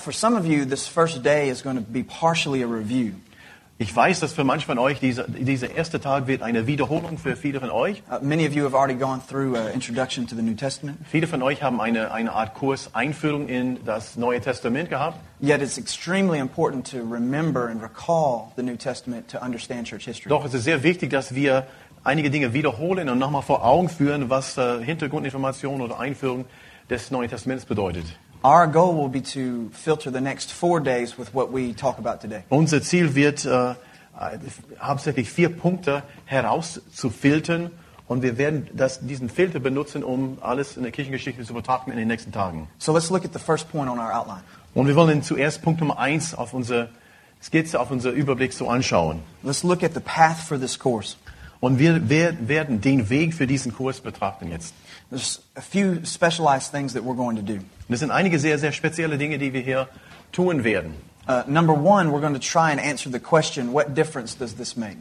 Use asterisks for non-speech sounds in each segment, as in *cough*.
For some of you, this first day is going to be partially a review. Ich weiß, dass für manche von euch dieser, dieser erste Tag wird eine Wiederholung für viele von euch. Uh, many of you have already gone through an introduction to the New Testament, Viele von euch haben eine, eine Art Kurs Einführung in das Neue Testament gehabt. yet it's extremely important to remember and recall the New Testament to understand church history. Doch es ist sehr wichtig, dass wir einige Dinge wiederholen und nochmal vor Augen führen, was äh, Hintergrundinformation oder Einführung des Neuen Testaments bedeutet. Our goal will be to filter the next four days with what we talk about today. Unser Ziel wird äh, äh, hauptsächlich vier Punkte herauszufiltern und wir werden das, diesen Filter benutzen, um alles in der Kirchengeschichte zu betrachten in den nächsten Tagen. So let's look at the first point on our outline. Und wir wollen zuerst Punkt Nummer eins auf unsere Skizze, auf unser Überblick so anschauen. Let's look at the path for this course. Und wir wer- werden den Weg für diesen Kurs betrachten jetzt. There's a few specialized things that we're going to do. Und es sind einige sehr, sehr spezielle Dinge, die wir hier tun werden. Uh, number one, we're going to try and answer the question, what difference does this make?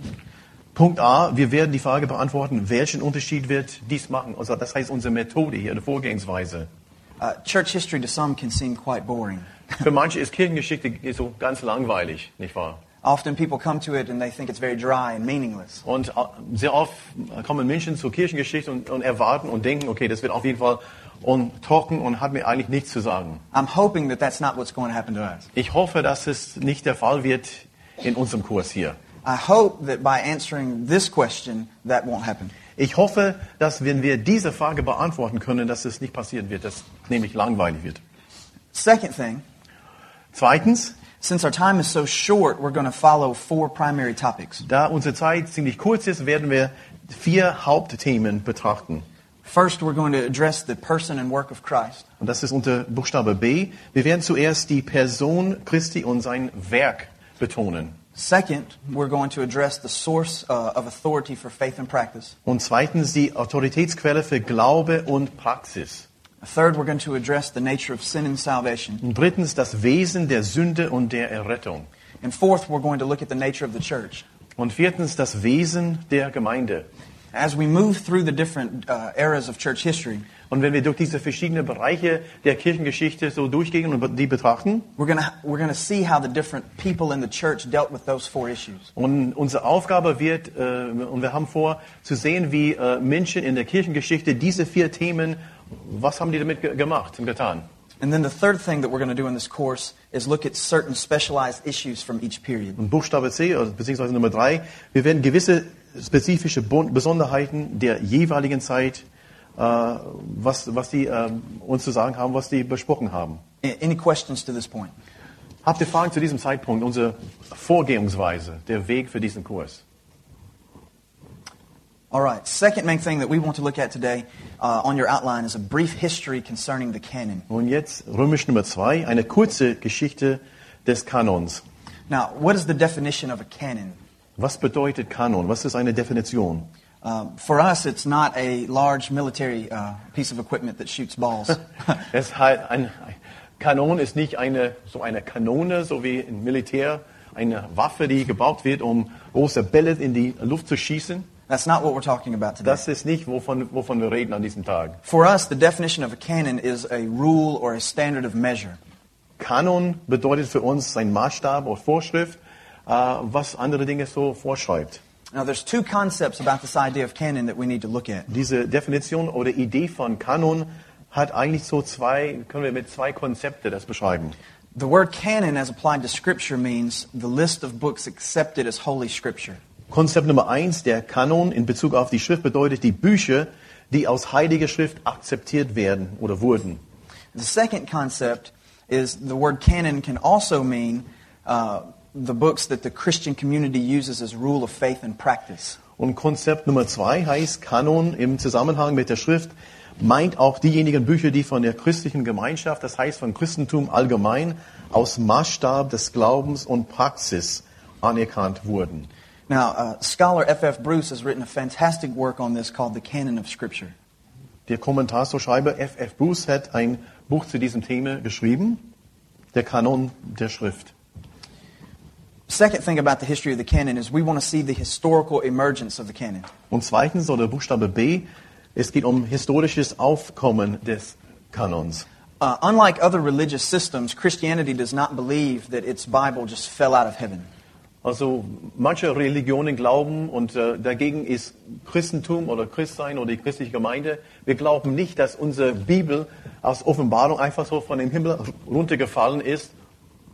Punkt A, wir werden die Frage beantworten, welchen Unterschied wird dies machen? Also das heißt unsere Methode hier, eine Vorgehensweise. Uh, church history to some can seem quite boring. Für manche ist Kirchengeschichte so ganz langweilig, nicht wahr? Often people come to it and they think it's very dry and meaningless. Und äh, sehr oft kommen Menschen zur Kirchengeschichte und, und erwarten und denken, okay, das wird auf jeden Fall und trocken und hat mir eigentlich nichts zu sagen. I'm hoping that that's not what's going to happen to us. Ich hoffe, dass es nicht der Fall wird in unserem Kurs hier. I hope that by answering this question, that won't happen. Ich hoffe, dass wenn wir diese Frage beantworten können, dass es nicht passieren wird, dass nämlich langweilig wird. Second thing, Zweitens, since our time is so short, we're going to follow four primary topics. da unsere Zeit ziemlich kurz ist, werden wir vier Hauptthemen betrachten. First, we're going to address the person and work of Christ. Und das ist unter Buchstabe B. Wir werden zuerst die Person Christi und sein Werk betonen. Second, we're going to address the source uh, of authority for faith and practice. Und zweitens die Autoritätsquelle für Glaube und Praxis. Third, we're going to address the nature of sin and salvation. Und drittens das Wesen der Sünde und der Errettung. And fourth, we're going to look at the nature of the church. Und viertens das Wesen der Gemeinde. As we move through the different uh, eras of church history, Und wenn wir durch diese verschiedenen Bereiche der Kirchengeschichte so durchgehen und die betrachten, we're going we're gonna see how the different people in the church dealt with those four issues. und unsere Aufgabe wird, äh, und wir haben vor, zu sehen, wie äh, Menschen in der Kirchengeschichte diese vier Themen, was haben die damit ge gemacht und getan? And then the third thing that we're going to do in this course is look at certain specialized issues from each period. Und Buchstabe C, also beziehungsweise Nummer drei, wir werden gewisse spezifische Besonderheiten der jeweiligen Zeit, äh, was, was die äh, uns zu sagen haben, was die besprochen haben. Any questions to this point? Habt ihr Fragen zu diesem Zeitpunkt, unsere Vorgehensweise, der Weg für diesen Kurs? All right. Second main thing that we want to look at today uh, on your outline is a brief history concerning the canon. Und jetzt römisch Nummer zwei, eine kurze Geschichte des Kanons. Now, what is the definition of a canon? Was bedeutet Kanon? Was ist eine Definition? Um, for us, it's not a large military uh, piece of equipment that shoots balls. *laughs* Es halt ein, ein Kanon ist nicht eine, so eine Kanone, so wie im Militär, eine Waffe, die gebaut wird, um große Bälle in die Luft zu schießen. That's not what we're talking about today. Das ist nicht, wovon, wovon wir reden an diesem Tag. For us, the definition of a canon is a rule or a standard of measure. Kanon bedeutet für uns ein Maßstab oder Vorschrift, äh, was andere Dinge so vorschreibt. Now, there's two concepts about this idea of canon that we need to look at. Diese Definition oder Idee von Kanon hat eigentlich so zwei, können wir mit zwei Konzepte das beschreiben. The word canon, as applied to Scripture, means the list of books accepted as Holy Scripture. Konzept Nummer eins, der Kanon in Bezug auf die Schrift bedeutet die Bücher, die aus heiliger Schrift akzeptiert werden oder wurden. The second concept is the word canon can also mean uh, the books that the Christian community uses as rule of faith and practice. Und Konzept Nummer zwei heißt Kanon im Zusammenhang mit der Schrift meint auch diejenigen Bücher, die von der christlichen Gemeinschaft, das heißt von Christentum allgemein, aus Maßstab des Glaubens und Praxis anerkannt wurden. Now, uh, scholar F.F. Bruce has written a fantastic work on this called The Canon of Scripture. Der Kommentatorschreiber F.F. Bruce hat ein Buch zu diesem Thema geschrieben, der Kanon der Schrift. Second thing about the history of the canon is we want to see the historical emergence of the canon. Und zweitens, oder Buchstabe B, es geht um historisches Aufkommen des Kanons. Uh, unlike other religious systems, Christianity does not believe that its Bible just fell out of heaven. Also manche Religionen glauben und äh, dagegen ist Christentum oder Christsein oder die christliche Gemeinde. Wir glauben nicht, dass unsere Bibel aus Offenbarung einfach so von dem Himmel runtergefallen ist.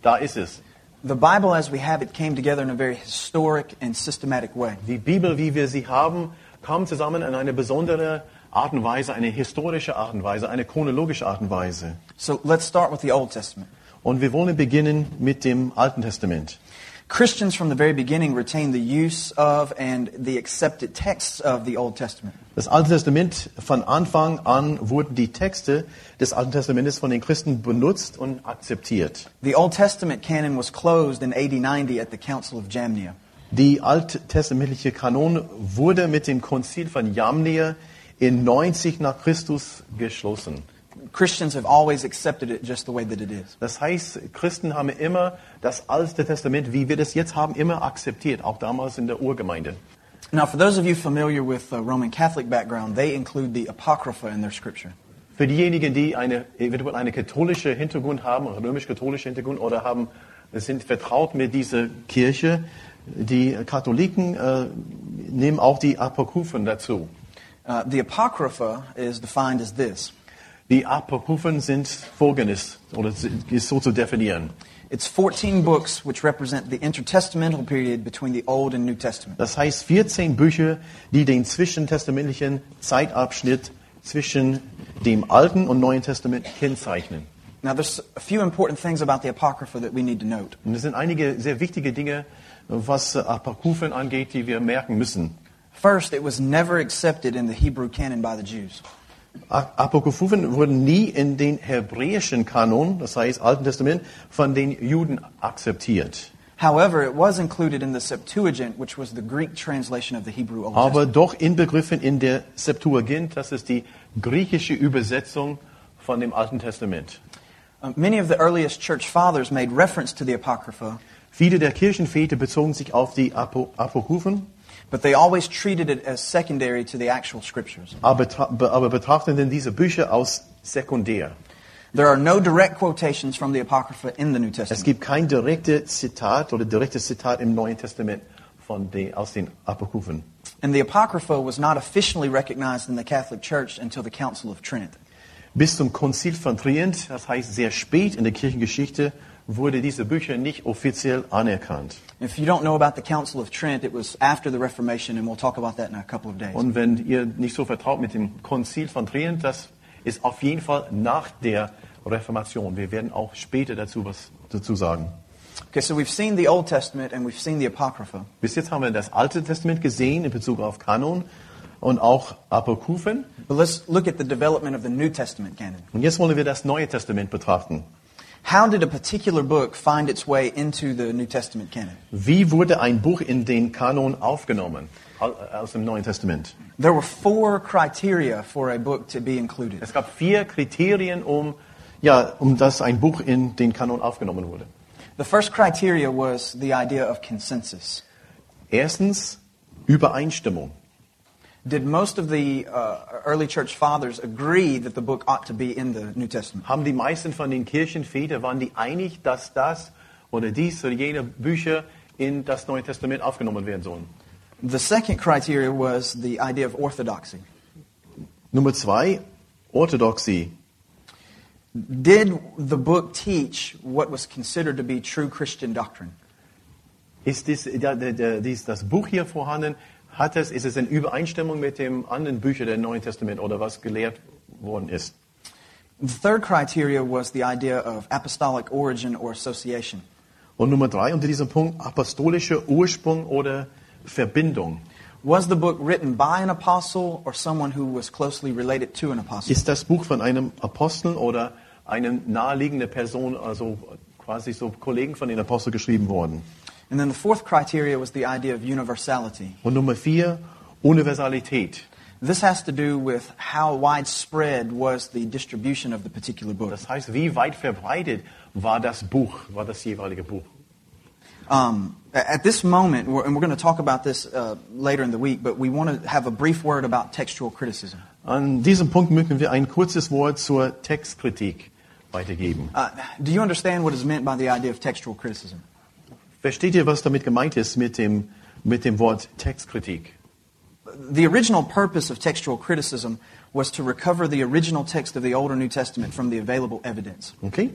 Da ist es. The Bible as we have it came together in a very historic and systematic way. Die Bibel, wie wir sie haben, kam zusammen in eine besondere Art und Weise, eine historische Art und Weise, eine chronologische Art und Weise. So let's start with the Old Testament. Und wir wollen beginnen mit dem Alten Testament. Christians from the very beginning retained the use of and the accepted texts of the Old Testament. Das Alte Testament, von Anfang an wurden die Texte des Alten Testamentes von den Christen benutzt und akzeptiert. The Old Testament canon was closed in AD 90 at the Council of Jamnia. Die alttestamentliche Kanon wurde mit dem Konzil von Jamnia in 90 nach Christus geschlossen. Christians have always accepted it just the way that it is. Das heißt, Christen haben immer das Alte Testament, wie wir das jetzt haben, immer akzeptiert, auch damals in der Urgemeinde. Now, for those of you familiar with uh, Roman Catholic background, they include the Apocrypha in their scripture. Für diejenigen, die eine, eventuell eine katholische Hintergrund haben, römisch-katholische Hintergrund oder haben, sind vertraut mit dieser Kirche, die Katholiken äh, nehmen auch die Apokryphen dazu. Uh, the Apocrypha is defined as this Die Apokryphen sind folgendes, oder ist so zu definieren. it's 14 books which represent the intertestamental period between the Old and New Testament. Das heißt 14 Bücher, die den zwischentestamentlichen Zeitabschnitt zwischen dem Alten und Neuen Testament kennzeichnen. Now, there's a few important things about the Apocrypha that we need to note. Und es sind einige sehr wichtige Dinge, was Apokryphen angeht, die wir merken müssen. First, it was never accepted in the Hebrew canon by the Jews. Apokryphen wurden nie in den hebräischen Kanon, das heißt Alten Testament, von den Juden akzeptiert. However, it was included in the Septuagint, which was the Greek translation of the Hebrew Old Aber Testament. doch inbegriffen in der Septuagint, das ist die griechische Übersetzung von dem Alten Testament. Uh, many of the earliest church fathers made reference to the Apocrypha, Viele der Kirchenväter bezogen sich auf die Apo Apokryphen, but they always treated it as secondary to the actual scriptures. aber, aber betrachteten diese Bücher aus sekundär. There are no direct quotations from the Apocrypha in the New Es Testament. gibt kein direktes Zitat oder direktes Zitat im Neuen Testament von den, aus den Apokryphen. And the Apocrypha was not officially recognized in the Catholic Church until the Council of Trent. Bis zum Konzil von Trient, das heißt sehr spät in der Kirchengeschichte, wurde diese Bücher nicht offiziell anerkannt. If you don't know about the Council of Trent, it was after the Reformation, and we'll talk about that in a couple of days. Und wenn ihr nicht so vertraut mit dem Konzil von Trient, das ist auf jeden Fall nach der Reformation. Wir werden auch später dazu was dazu sagen. Okay, so we've seen the Old Testament and we've seen the Apocrypha. Bis jetzt haben wir das Alte Testament gesehen in Bezug auf Kanon und auch Apokryphen. But let's look at the development of the New Testament canon. Und jetzt wollen wir das Neue Testament betrachten. How did a particular book find its way into the New Testament canon? Wie wurde ein Buch in den Kanon aufgenommen au- aus dem Neuen Testament? There were four criteria for a book to be included. Es gab vier Kriterien, um, ja, um dass ein Buch in den Kanon aufgenommen wurde. The first criteria was the idea of consensus. Erstens Übereinstimmung. Did most of the uh, early church fathers agree that the book ought to be in the New Testament? Haben die meisten von den Kirchenvätern, waren die einig, dass das oder dies oder jene Bücher in das Neue Testament aufgenommen werden sollen? The second criteria was the idea of orthodoxy. Nummer zwei, Orthodoxie. Did the book teach what was considered to be true Christian doctrine? Ist dies, dies, das Buch hier vorhanden? Hat es, ist es in Übereinstimmung mit den anderen Büchern des Neuen Testaments oder was gelehrt worden ist? The third criteria was the idea of apostolic origin or association. Und Nummer drei unter diesem Punkt apostolischer Ursprung oder Verbindung. Was the book written by an apostle or someone who was closely related to an apostle? Ist das Buch von einem Apostel oder eine naheliegende Person, also quasi so Kollegen von den Aposteln geschrieben worden? And then the fourth criteria was the idea of universality. Und Nummer vier Universalität. This has to do with how widespread was the distribution of the particular book. Das heißt, wie weit verbreitet war das Buch, war das jeweilige Buch? Um, at this moment, we're, and we're going to talk about this uh, later in the week, but we want to have a brief word about textual criticism. An diesem Punkt möchten wir ein kurzes Wort zur Textkritik weitergeben. Uh, do you understand what is meant by the idea of textual criticism? Versteht ihr, was damit gemeint ist mit dem, mit dem Wort Textkritik? The original purpose of textual criticism was to recover the original text of the Old or New Testament from the available evidence. Okay?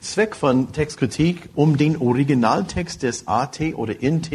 Zweck von Textkritik, um den Originaltext des AT oder INT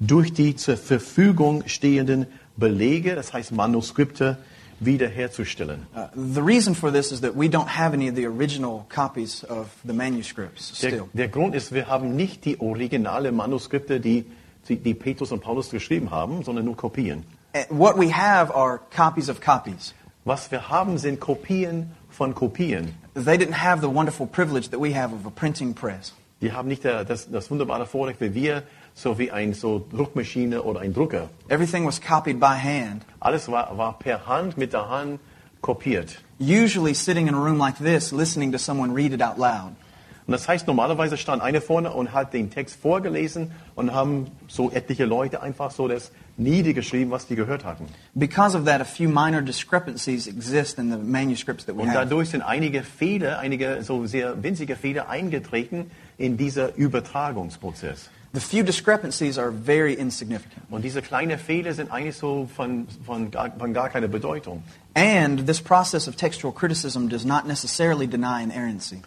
durch die zur Verfügung stehenden Belege, das heißt Manuskripte, wiederherzustellen. Uh, the reason for this is that we don't have any of the original copies of the manuscripts Der, still. der Grund ist, wir haben nicht die originale Manuskripte, die, die, die Petrus und Paulus geschrieben haben, sondern nur Kopien. Uh, What we have are copies of copies. Was wir haben, sind Kopien von Kopien. They didn't have the wonderful privilege that we have of a printing press. Die haben nicht der, das, das wunderbare Vorrecht wie wir, so wie ein so Druckmaschine oder ein Drucker. Everything was copied by hand, Alles war, war per Hand, mit der Hand kopiert. usually sitting in a room like this, listening to someone read it out loud. Und das heißt, normalerweise stand einer vorne und hat den Text vorgelesen und haben so etliche Leute einfach so das niedergeschrieben, was die gehört hatten. Because of that, a few minor discrepancies exist in the manuscripts that we Und have. dadurch sind einige Fehler, einige so sehr winzige Fehler eingetreten in dieser Übertragungsprozess. The few discrepancies are very insignificant. Und diese kleinen Fehler sind eigentlich so von, von, gar, von gar keiner Bedeutung. And this process of textual criticism does not necessarily deny inerrancy.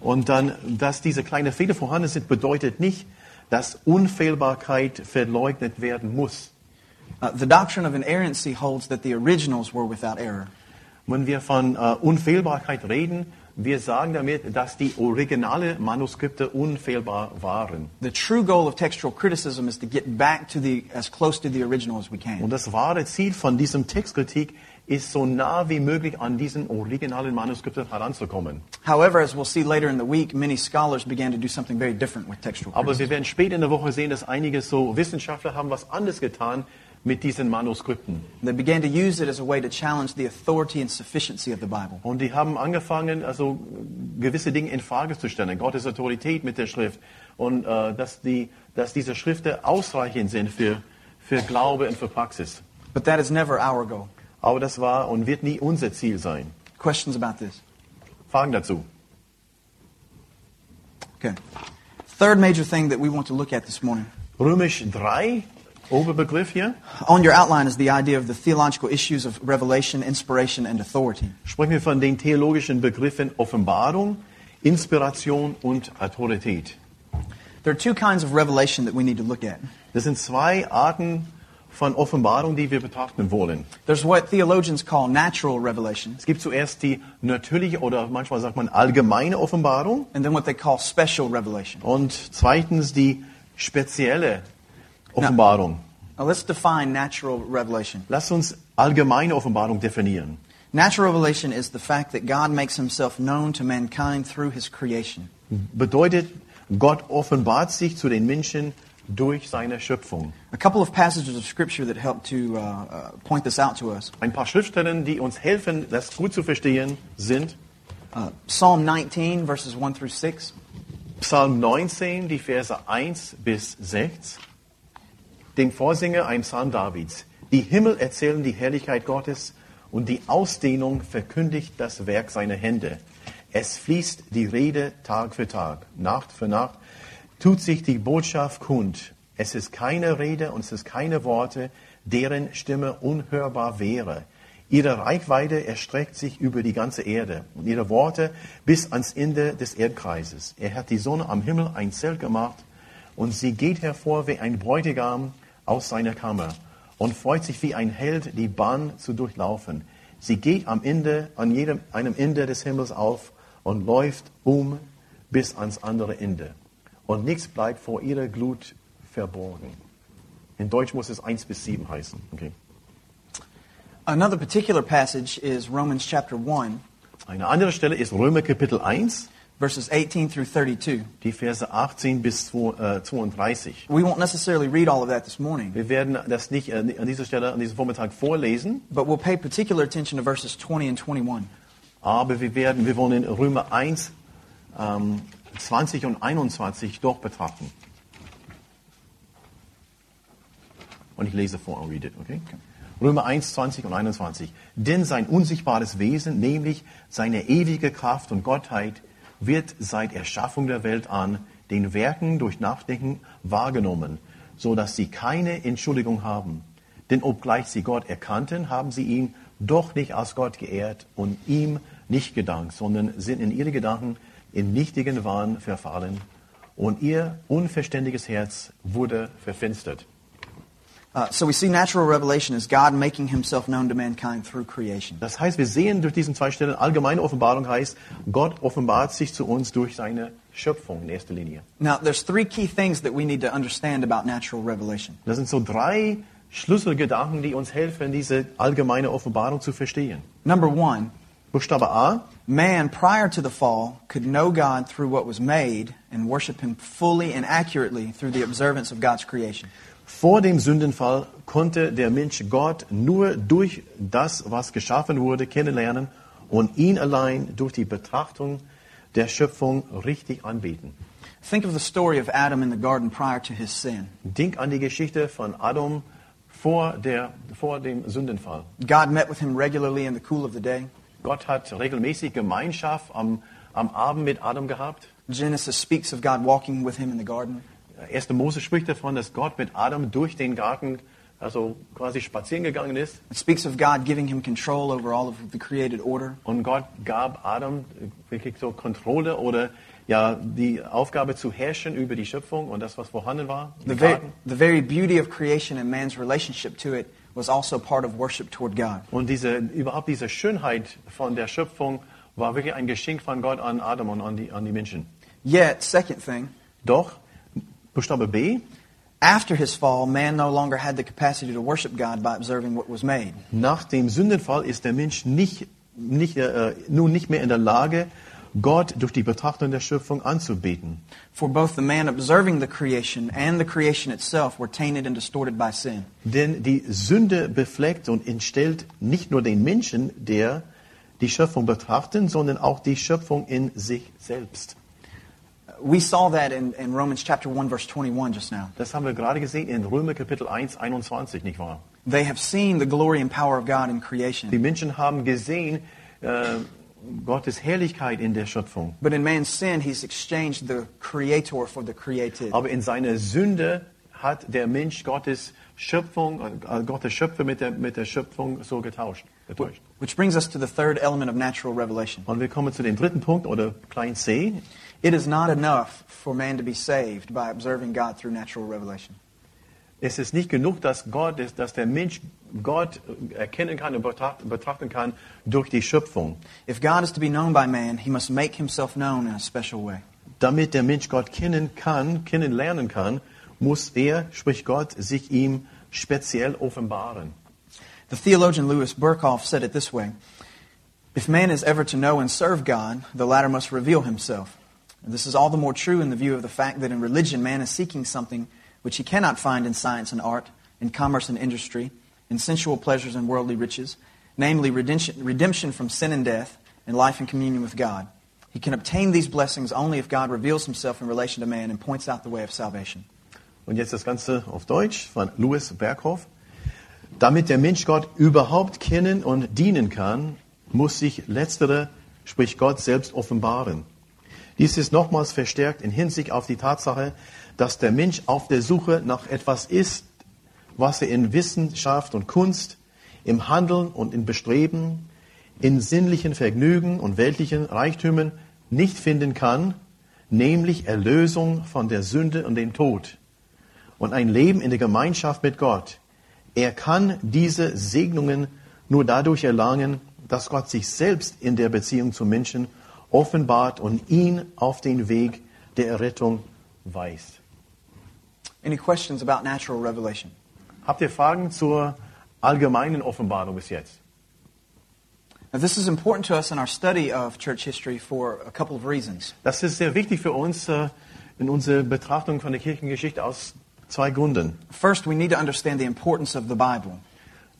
Und dann, dass diese kleinen Fehler vorhanden sind, bedeutet nicht, dass Unfehlbarkeit verleugnet werden muss. Uh, the doctrine of inerrancy holds that the originals were without error. Wenn wir von äh, Unfehlbarkeit reden, wir sagen damit, dass die originale Manuskripte unfehlbar waren. The true goal of textual criticism is to get back to the as close to the original as we Und can. das wahre Ziel von diesem Textkritik ist, so nah wie möglich an diesen originalen Manuskripten heranzukommen. However, as we'll see later in the week, many scholars began to do something very different with textual Aber criticism. wir werden später in der Woche sehen, dass einige so Wissenschaftler haben was anderes getan mit diesen Manuskripten. They began to use it as a way to challenge the authority and sufficiency of the Bible. Und die haben angefangen, also gewisse Dinge in Frage zu stellen. Gottes Autorität mit der Schrift. Und äh, dass, die, dass diese Schriften ausreichend sind für, für Glaube und für Praxis. But that is never our goal. Aber das war und wird nie unser Ziel sein. Questions about this? Fragen dazu. Okay. Third major thing that we want to look at this morning. Römisch 3, Oberbegriff hier. On your outline is the idea of the theological issues of revelation, inspiration, and authority. Sprechen wir von den theologischen Begriffen Offenbarung, Inspiration und Autorität. There are two kinds of revelation that we need to look at. Das sind zwei Arten von Offenbarung, die wir betrachten wollen. There's what theologians call natural revelation, Es gibt zuerst die natürliche oder manchmal sagt man allgemeine Offenbarung and then what they call special revelation. und zweitens die spezielle Offenbarung. Now let's define natural revelation. Lass uns allgemeine Offenbarung definieren. Natural revelation is the fact that God makes himself known to mankind through his creation. Bedeutet, Gott offenbart sich zu den Menschen durch seine Schöpfung. A couple of passages of scripture that help to uh, uh, point this out to us. Ein paar Schriftstellen, die uns helfen, das gut zu verstehen, sind Uh, Psalm 19, verses 1 through 6. Psalm 19, die Verse 1 bis 6. Den Vorsänger, ein Psalm Davids. Die Himmel erzählen die Herrlichkeit Gottes und die Ausdehnung verkündigt das Werk seiner Hände. Es fließt die Rede Tag für Tag, Nacht für Nacht, tut sich die Botschaft kund. Es ist keine Rede und es ist keine Worte, deren Stimme unhörbar wäre. Ihre Reichweite erstreckt sich über die ganze Erde und ihre Worte bis ans Ende des Erdkreises. Er hat die Sonne am Himmel ein Zelt gemacht und sie geht hervor wie ein Bräutigam aus seiner Kammer und freut sich wie ein Held, die Bahn zu durchlaufen. Sie geht am Ende, an jedem, einem Ende des Himmels auf und läuft um bis ans andere Ende. Und nichts bleibt vor ihrer Glut verborgen. In Deutsch muss es 1 bis 7 heißen. Okay. Another particular passage is Romans chapter 1, Eine andere Stelle ist Römer Kapitel 1, verses 18 through 32. die Verse 18 bis 2, äh, 32. We won't necessarily read all of that this morning, Wir werden das nicht äh, an dieser Stelle, an diesem Vormittag vorlesen, but we'll pay particular attention to verses 20 and 21. aber wir werden, wir wollen in Römer 1, ähm, 20 und 21 doch betrachten. Und ich lese vor und read it, okay? Römer 1, 20 und 21. Denn sein unsichtbares Wesen, nämlich seine ewige Kraft und Gottheit, wird seit Erschaffung der Welt an den Werken durch Nachdenken wahrgenommen, so dass sie keine Entschuldigung haben. Denn obgleich sie Gott erkannten, haben sie ihn doch nicht als Gott geehrt und ihm nicht gedankt, sondern sind in ihre Gedanken in nichtigen Wahn verfallen und ihr unverständiges Herz wurde verfinstert. Uh, so we see natural revelation as God making himself known to mankind through creation. Das heißt, wir sehen durch diesen zwei Stellen, allgemeine Offenbarung heißt, Gott offenbart sich zu uns durch seine Schöpfung in erster Linie. Now, there's three key things that we need to understand about natural revelation. Das sind so drei Schlüsselgedanken, die uns helfen, diese allgemeine Offenbarung zu verstehen. Number one, Buchstabe A, man prior to the fall could know God through what was made and worship him fully and accurately through the observance of God's creation. Vor dem Sündenfall konnte der Mensch Gott nur durch das, was geschaffen wurde, kennenlernen und ihn allein durch die Betrachtung der Schöpfung richtig anbeten. Think of the story of Adam in the garden prior to his sin. Denk an die Geschichte von Adam vor, der, vor dem Sündenfall. God met with him regularly in the cool of the day. Gott hat regelmäßig Gemeinschaft am, am Abend mit Adam gehabt. Genesis speaks of God walking with him in the garden. 1. Mose spricht davon, dass Gott mit Adam durch den Garten also quasi spazieren gegangen ist. It speaks of God giving him control over all of the created order. Und Gott gab Adam wirklich so Kontrolle oder ja die Aufgabe zu herrschen über die Schöpfung und das, was vorhanden war. The, Garten. the very beauty of creation and man's relationship to it was also part of worship toward God. Und diese, überhaupt diese Schönheit von der Schöpfung war wirklich ein Geschenk von Gott an Adam und an die, an die Menschen. Yet, second thing, Doch, Buchstabe B, after his fall, man no longer had the capacity to worship God by observing what was made. nach dem Sündenfall ist der Mensch nicht, nicht, äh, nun nicht mehr in der Lage, Gott durch die Betrachtung der Schöpfung anzubeten. For both the man observing the creation and the creation itself were tainted and distorted by sin. Denn die Sünde befleckt und entstellt nicht nur den Menschen, der die Schöpfung betrachtet, sondern auch die Schöpfung in sich selbst. We saw that in, in Romans chapter 1, verse 21 just now. Das haben wir gerade gesehen in Römer Kapitel 1, 21, nicht wahr? They have seen the glory and power of God in creation. Die Menschen haben gesehen äh, Gottes Herrlichkeit in der Schöpfung. But in man's sin, he's exchanged the creator for the created. Aber in seiner Sünde hat der Mensch Gottes Schöpfung, äh, äh Gottes Schöpfer mit der, mit der Schöpfung so getauscht. getauscht. Which brings us to the third element of natural revelation. Und wir kommen zu dem dritten Punkt oder klein c. It is not enough for man to be saved by observing God through natural revelation. Es ist nicht genug, dass, Gott, ist, dass der Mensch Gott erkennen kann und betrachten kann durch die Schöpfung. If God is to be known by man, he must make himself known in a special way. Damit der Mensch Gott kennen kann, kennenlernen kann, muss er, sprich Gott, sich ihm speziell offenbaren. The theologian Louis Burkhoff said it this way If man is ever to know and serve God, the latter must reveal himself. And this is all the more true in the view of the fact that in religion, man is seeking something which he cannot find in science and art, in commerce and industry, in sensual pleasures and worldly riches, namely redemption, redemption from sin and death, and life in communion with God. He can obtain these blessings only if God reveals himself in relation to man and points out the way of salvation. Und jetzt das Ganze auf Deutsch von Louis Berghoff. Damit der Mensch Gott überhaupt kennen und dienen kann, muss sich letztere, sprich Gott selbst offenbaren. Dies ist nochmals verstärkt in Hinsicht auf die Tatsache, dass der Mensch auf der Suche nach etwas ist, was er in Wissenschaft und Kunst, im Handeln und im Bestreben, in sinnlichen Vergnügen und weltlichen Reichtümern nicht finden kann, nämlich Erlösung von der Sünde und dem Tod und ein Leben in der Gemeinschaft mit Gott. Er kann diese Segnungen nur dadurch erlangen, dass Gott sich selbst in der Beziehung zum Menschen offenbart und ihn auf den Weg der Errettung weist. Any questions about natural revelation? Habt ihr Fragen zur allgemeinen Offenbarung bis jetzt? Now, this is important to us in our study of church history for a couple of reasons. Das ist sehr wichtig für uns äh, in unserer Betrachtung von der Kirchengeschichte aus zwei Gründen. First, we need to understand the importance of the Bible.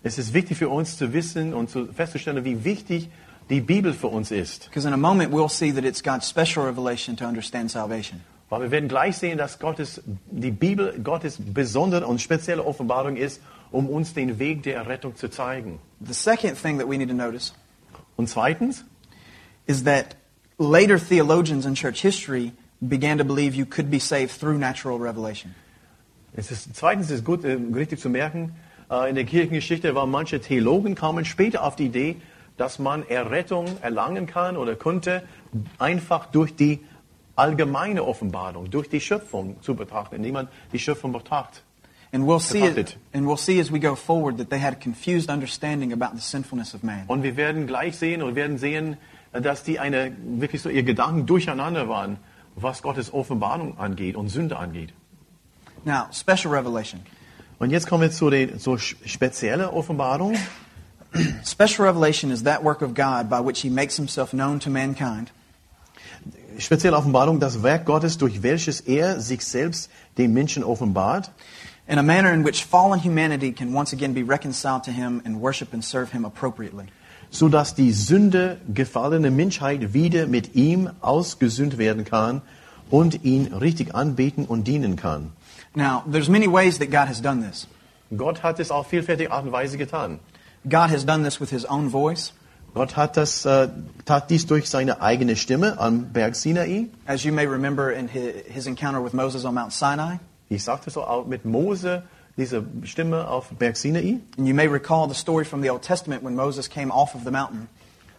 Es ist wichtig für uns zu wissen und zu festzustellen, wie wichtig die Bibel für uns ist. Because in a moment, we'll see that it's God's special revelation to understand salvation. Weil wir werden gleich sehen, dass Gottes, die Bibel Gottes besondere und spezielle Offenbarung ist, um uns den Weg der Errettung zu zeigen. The second thing that we need to notice Und zweitens, is that later theologians in church history began to believe you could be saved through natural revelation. es ist, zweitens ist gut, äh, richtig zu merken, äh, in der Kirchengeschichte waren manche Theologen kamen später auf die Idee, dass man Errettung erlangen kann oder konnte, einfach durch die allgemeine Offenbarung, durch die Schöpfung zu betrachten, indem man die Schöpfung betrachtet. And we'll see, Betrachtet. and we'll see as we go forward that they had a confused understanding about the sinfulness of man. Und wir werden gleich sehen und werden sehen, dass die eine wirklich so ihr Gedanken durcheinander waren, was Gottes Offenbarung angeht und Sünde angeht. Now, special revelation. Und jetzt kommen wir zu der so spezielle Offenbarung. *clears throat* Special revelation is that work of God by which he makes himself known to mankind Spezielle Offenbarung, das Werk Gottes, durch welches er sich selbst dem Menschen offenbart, in a manner in which fallen humanity can once again be reconciled to him and worship and serve him appropriately. so dass die Sünde gefallene Menschheit wieder mit ihm ausgesühnt werden kann und ihn richtig anbeten und dienen kann. Now, there's many ways that God has done this. Gott hat es auf vielfältige Art und Weise getan. God has done this with his own voice. Gott hat das, äh, tat dies durch seine eigene Stimme am Berg Sinai. As you may remember in his, his encounter with Moses on Mount Sinai. Ich sagte so auch mit Mose, diese Stimme auf Berg Sinai. And you may recall the story from the Old Testament when Moses came off of the mountain.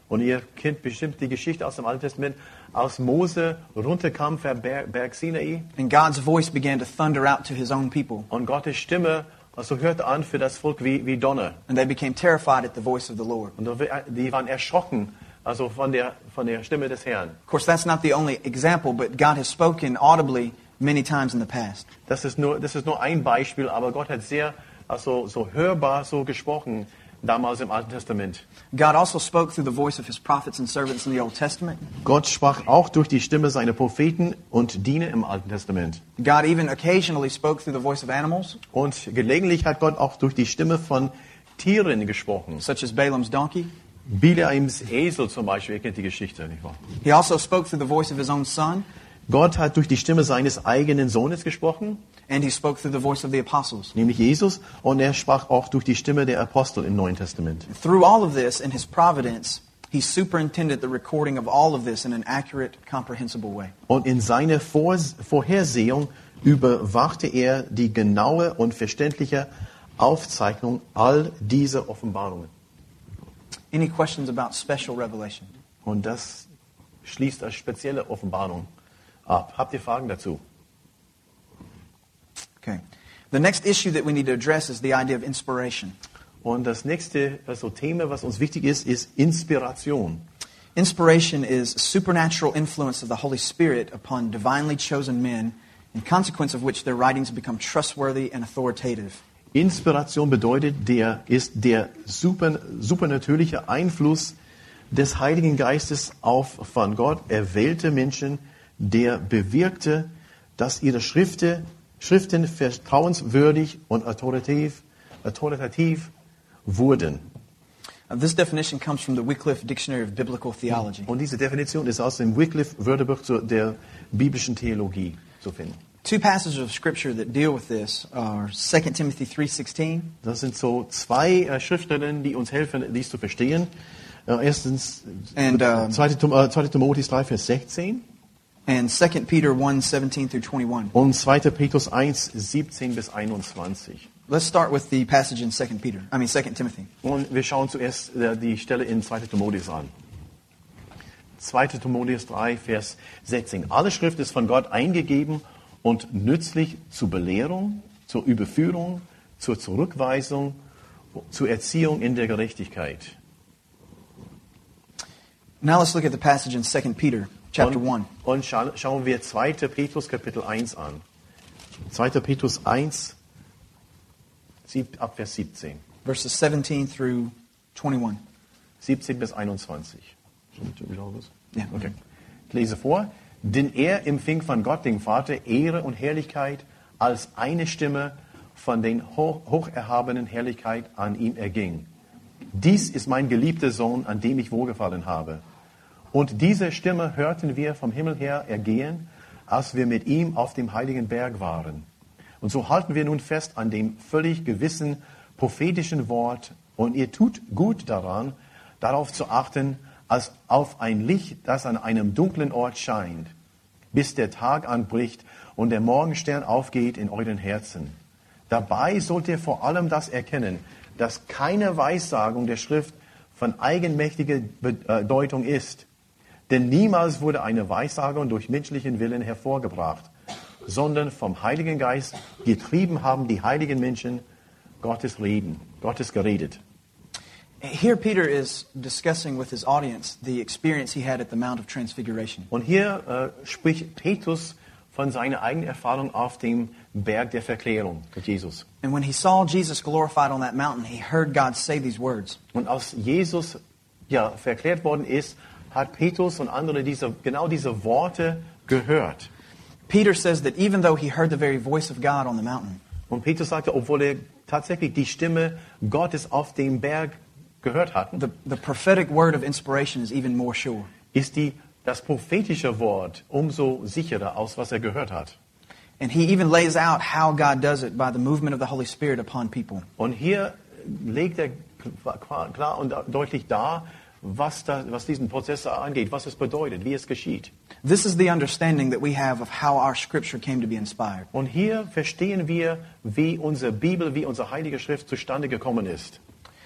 Und ihr kennt bestimmt die Geschichte aus dem Alten Testament, als Mose runterkam vom Berg, Berg Sinai And God's voice began to thunder out to his own people. und Gottes Stimme also hörte an für das Volk wie, wie Donner. And they became terrified at the voice of the Lord. Und die waren erschrocken also von der, von der Stimme des Herrn. Of course, that's not the only example, but God has spoken audibly many times in the past. Das ist nur, das ist nur ein Beispiel, aber Gott hat sehr also, so hörbar so gesprochen damals im Alten Testament. God also spoke through the voice of his prophets and servants in the Old Testament. Gott sprach auch durch die Stimme seiner Propheten und Diener im Alten Testament. God even occasionally spoke through the voice of animals, Und gelegentlich hat Gott auch durch die Stimme von Tieren gesprochen. such as Balaam's donkey. Bilaims Esel zum Beispiel, ihr kennt die Geschichte, nicht wahr? He also spoke through the voice of his own son, Gott hat durch die Stimme seines eigenen Sohnes gesprochen, and he spoke through the voice of the apostles. nämlich Jesus, und er sprach auch durch die Stimme der Apostel im Neuen Testament. Through all of this, in his providence, he superintended the recording of all of this in an accurate, comprehensible way. Und in seiner Vor Vorhersehung überwachte er die genaue und verständliche Aufzeichnung all dieser Offenbarungen. Any questions about special revelation? Und das schließt als spezielle Offenbarung ab. Habt ihr Fragen dazu? Okay. The next issue that we need to address is the idea of inspiration. Und das nächste also Thema, was uns wichtig ist, ist Inspiration. Inspiration is supernatural influence of the Holy Spirit upon divinely chosen men, in consequence of which their writings become trustworthy and authoritative. Inspiration bedeutet, der ist der super, supernatürliche Einfluss des Heiligen Geistes auf von Gott erwählte Menschen, der bewirkte, dass ihre Schriften, Schriften vertrauenswürdig und autoritativ, autoritativ wurden. Now, this definition comes from the Wycliffe Dictionary of Biblical Theology. Und diese Definition ist aus dem Wycliffe Wörterbuch der biblischen Theologie zu finden. Two passages of Scripture that deal with this are 2 Timothy 3.16 Das sind so zwei äh, Schriftstellen, die uns helfen, dies zu verstehen. Äh, erstens And, um, 2. Tim- äh, 2. Timotheus 3, Vers 16 and 2 Peter 1.17 through 21. und 2. Petrus 1, 17 bis 21. Let's start with the passage in 2 Peter. I mean 2 Timothy. Und wir schauen zuerst äh, die Stelle in 2. Timotheus an. 2. Timotheus 3, Vers 16. Alle Schrift ist von Gott eingegeben und nützlich zur Belehrung, zur Überführung, zur Zurückweisung, zur Erziehung in der Gerechtigkeit. Now let's look at the passage in 2 Peter chapter 1. Und, scha schauen wir 2. Petrus Kapitel 1 an. 2. Petrus 1, sieb, ab Vers 17. verses 17 through 21. 17 bis 21. Schon wieder los? Ja. Okay. Ich lese vor. Denn er empfing von Gott, dem Vater, Ehre und Herrlichkeit als eine Stimme von den hoch, hocherhabenen Herrlichkeit an ihm erging. Dies ist mein geliebter Sohn, an dem ich wohlgefallen habe. Und diese Stimme hörten wir vom Himmel her ergehen, als wir mit ihm auf dem heiligen Berg waren. Und so halten wir nun fest an dem völlig gewissen prophetischen Wort und ihr tut gut daran, darauf zu achten, als auf ein Licht, das an einem dunklen Ort scheint, bis der Tag anbricht und der Morgenstern aufgeht in euren Herzen. Dabei sollt ihr vor allem das erkennen, dass keine Weissagung der Schrift von eigenmächtiger Bedeutung ist. Denn niemals wurde eine Weissagung durch menschlichen Willen hervorgebracht, sondern vom Heiligen Geist getrieben haben die heiligen Menschen Gottes Reden, Gottes geredet. Here, Peter is discussing with his audience the experience he had at the Mount of Transfiguration. Und hier äh, spricht Petrus von seiner eigenen Erfahrung auf dem Berg der Verklärung mit Jesus. And when he saw Jesus glorified on that mountain, he heard God say these words Und als Jesus ja, verklärt worden ist, hat Petrus und andere diese, genau diese Worte gehört. Peter says that even though he heard the very voice of God on the mountain, Und Petrus sagte, obwohl er tatsächlich die Stimme Gottes auf dem Berg gehört hat, the, the prophetic word of inspiration is even more sure. ist die, das prophetische Wort umso sicherer aus, was er gehört hat. And he even lays out how God does it by the movement of the Holy Spirit upon people. Und hier legt er klar und deutlich dar, was, da, was diesen Prozess angeht, was es bedeutet, wie es geschieht. This is the understanding that we have of how our scripture came to be inspired. Und hier verstehen wir, wie unsere Bibel, wie unsere Heilige Schrift zustande gekommen ist.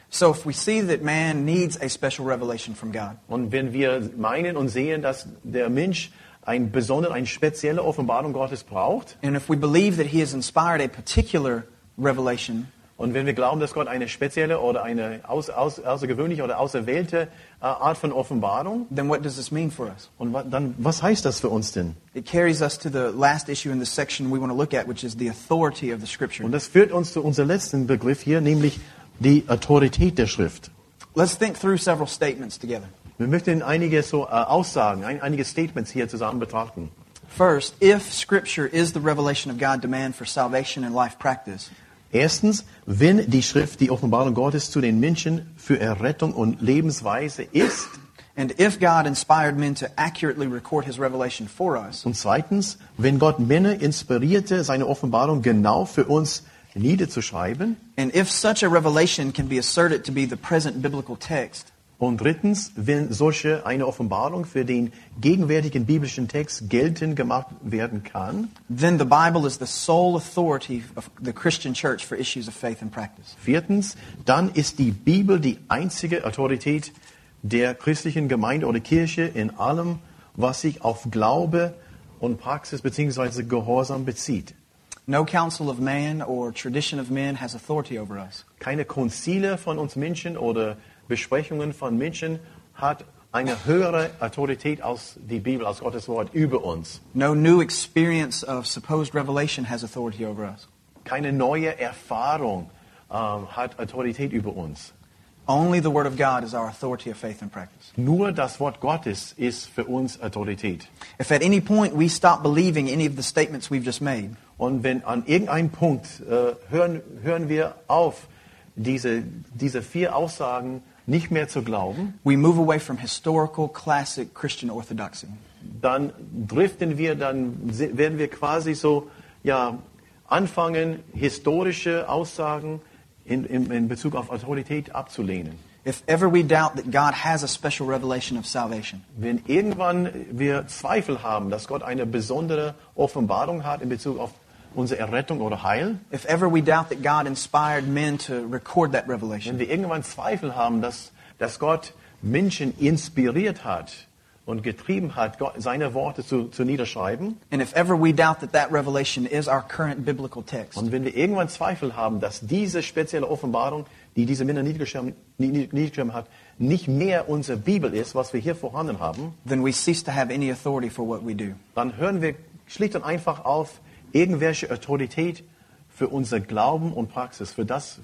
So if we see that man needs a special revelation from God, Und wenn wir meinen und sehen, dass der Mensch ein besondere, eine spezielle Offenbarung Gottes braucht, and if we believe that he has inspired a particular revelation, und wenn wir glauben, dass Gott eine spezielle oder eine aus, aus, außergewöhnliche oder auserwählte äh, Art von Offenbarung, then what does this mean for us? und wa- dann, was heißt das für uns denn? It carries us to the last issue in this section we want to look at, which is the authority of the scripture. Und das führt uns zu unserem letzten Begriff hier, nämlich die Autorität der Schrift. Let's think through several statements together. Wir möchten einige so äh, Aussagen, ein, einige Statements hier zusammen betrachten. First, if scripture is the revelation of God demand for salvation and life practice, Erstens, wenn die Schrift die Offenbarung Gottes zu den Menschen für Errettung und Lebensweise ist. and if God inspired men to accurately record his revelation for us, Und zweitens, wenn Gott Männer inspirierte, seine Offenbarung genau für uns niederzuschreiben. and if such a revelation can be asserted to be the present biblical text, Und drittens, wenn solche eine Offenbarung für den gegenwärtigen biblischen Text geltend gemacht werden kann. then the Bible is the sole authority of the Christian church for issues of faith and practice. Viertens, dann ist die Bibel die einzige Autorität der christlichen Gemeinde oder Kirche in allem, was sich auf Glaube und Praxis bzw. Gehorsam bezieht. No counsel of man or tradition of men has authority over us. Keine Konzile von uns Menschen oder Besprechungen von Menschen hat eine höhere Autorität als die Bibel, als Gottes Wort über uns. No new experience of supposed revelation has authority over us. Keine neue Erfahrung ähm, hat Autorität über uns. Only the Word of God is our authority of faith and practice. Nur das Wort Gottes ist für uns Autorität. If at any point we stop believing any of the statements we've just made, Und wenn an irgendeinem Punkt äh, hören, hören wir auf, diese, diese vier Aussagen nicht mehr zu glauben, we move away from historical, classic Christian orthodoxy. dann driften wir, dann werden wir quasi so ja, anfangen, historische Aussagen in, in, in Bezug auf Autorität abzulehnen. If ever we doubt that God has a special revelation of salvation, Wenn irgendwann wir Zweifel haben, dass Gott eine besondere Offenbarung hat in Bezug auf unsere Errettung oder Heil. if ever we doubt that God inspired men to record that revelation, Wenn wir irgendwann Zweifel haben, dass, dass Gott Menschen inspiriert hat und getrieben hat, Gott, seine Worte zu, zu niederschreiben, and if ever we doubt that that revelation is our current biblical text, und wenn wir irgendwann Zweifel haben, dass diese spezielle Offenbarung, die diese Männer niedergeschrieben, niedergeschrieben hat, nicht mehr unsere Bibel ist, was wir hier vorhanden haben, then we cease to have any authority for what we do. dann hören wir schlicht und einfach auf, irgendwelche Autorität für unser Glauben und Praxis, für das,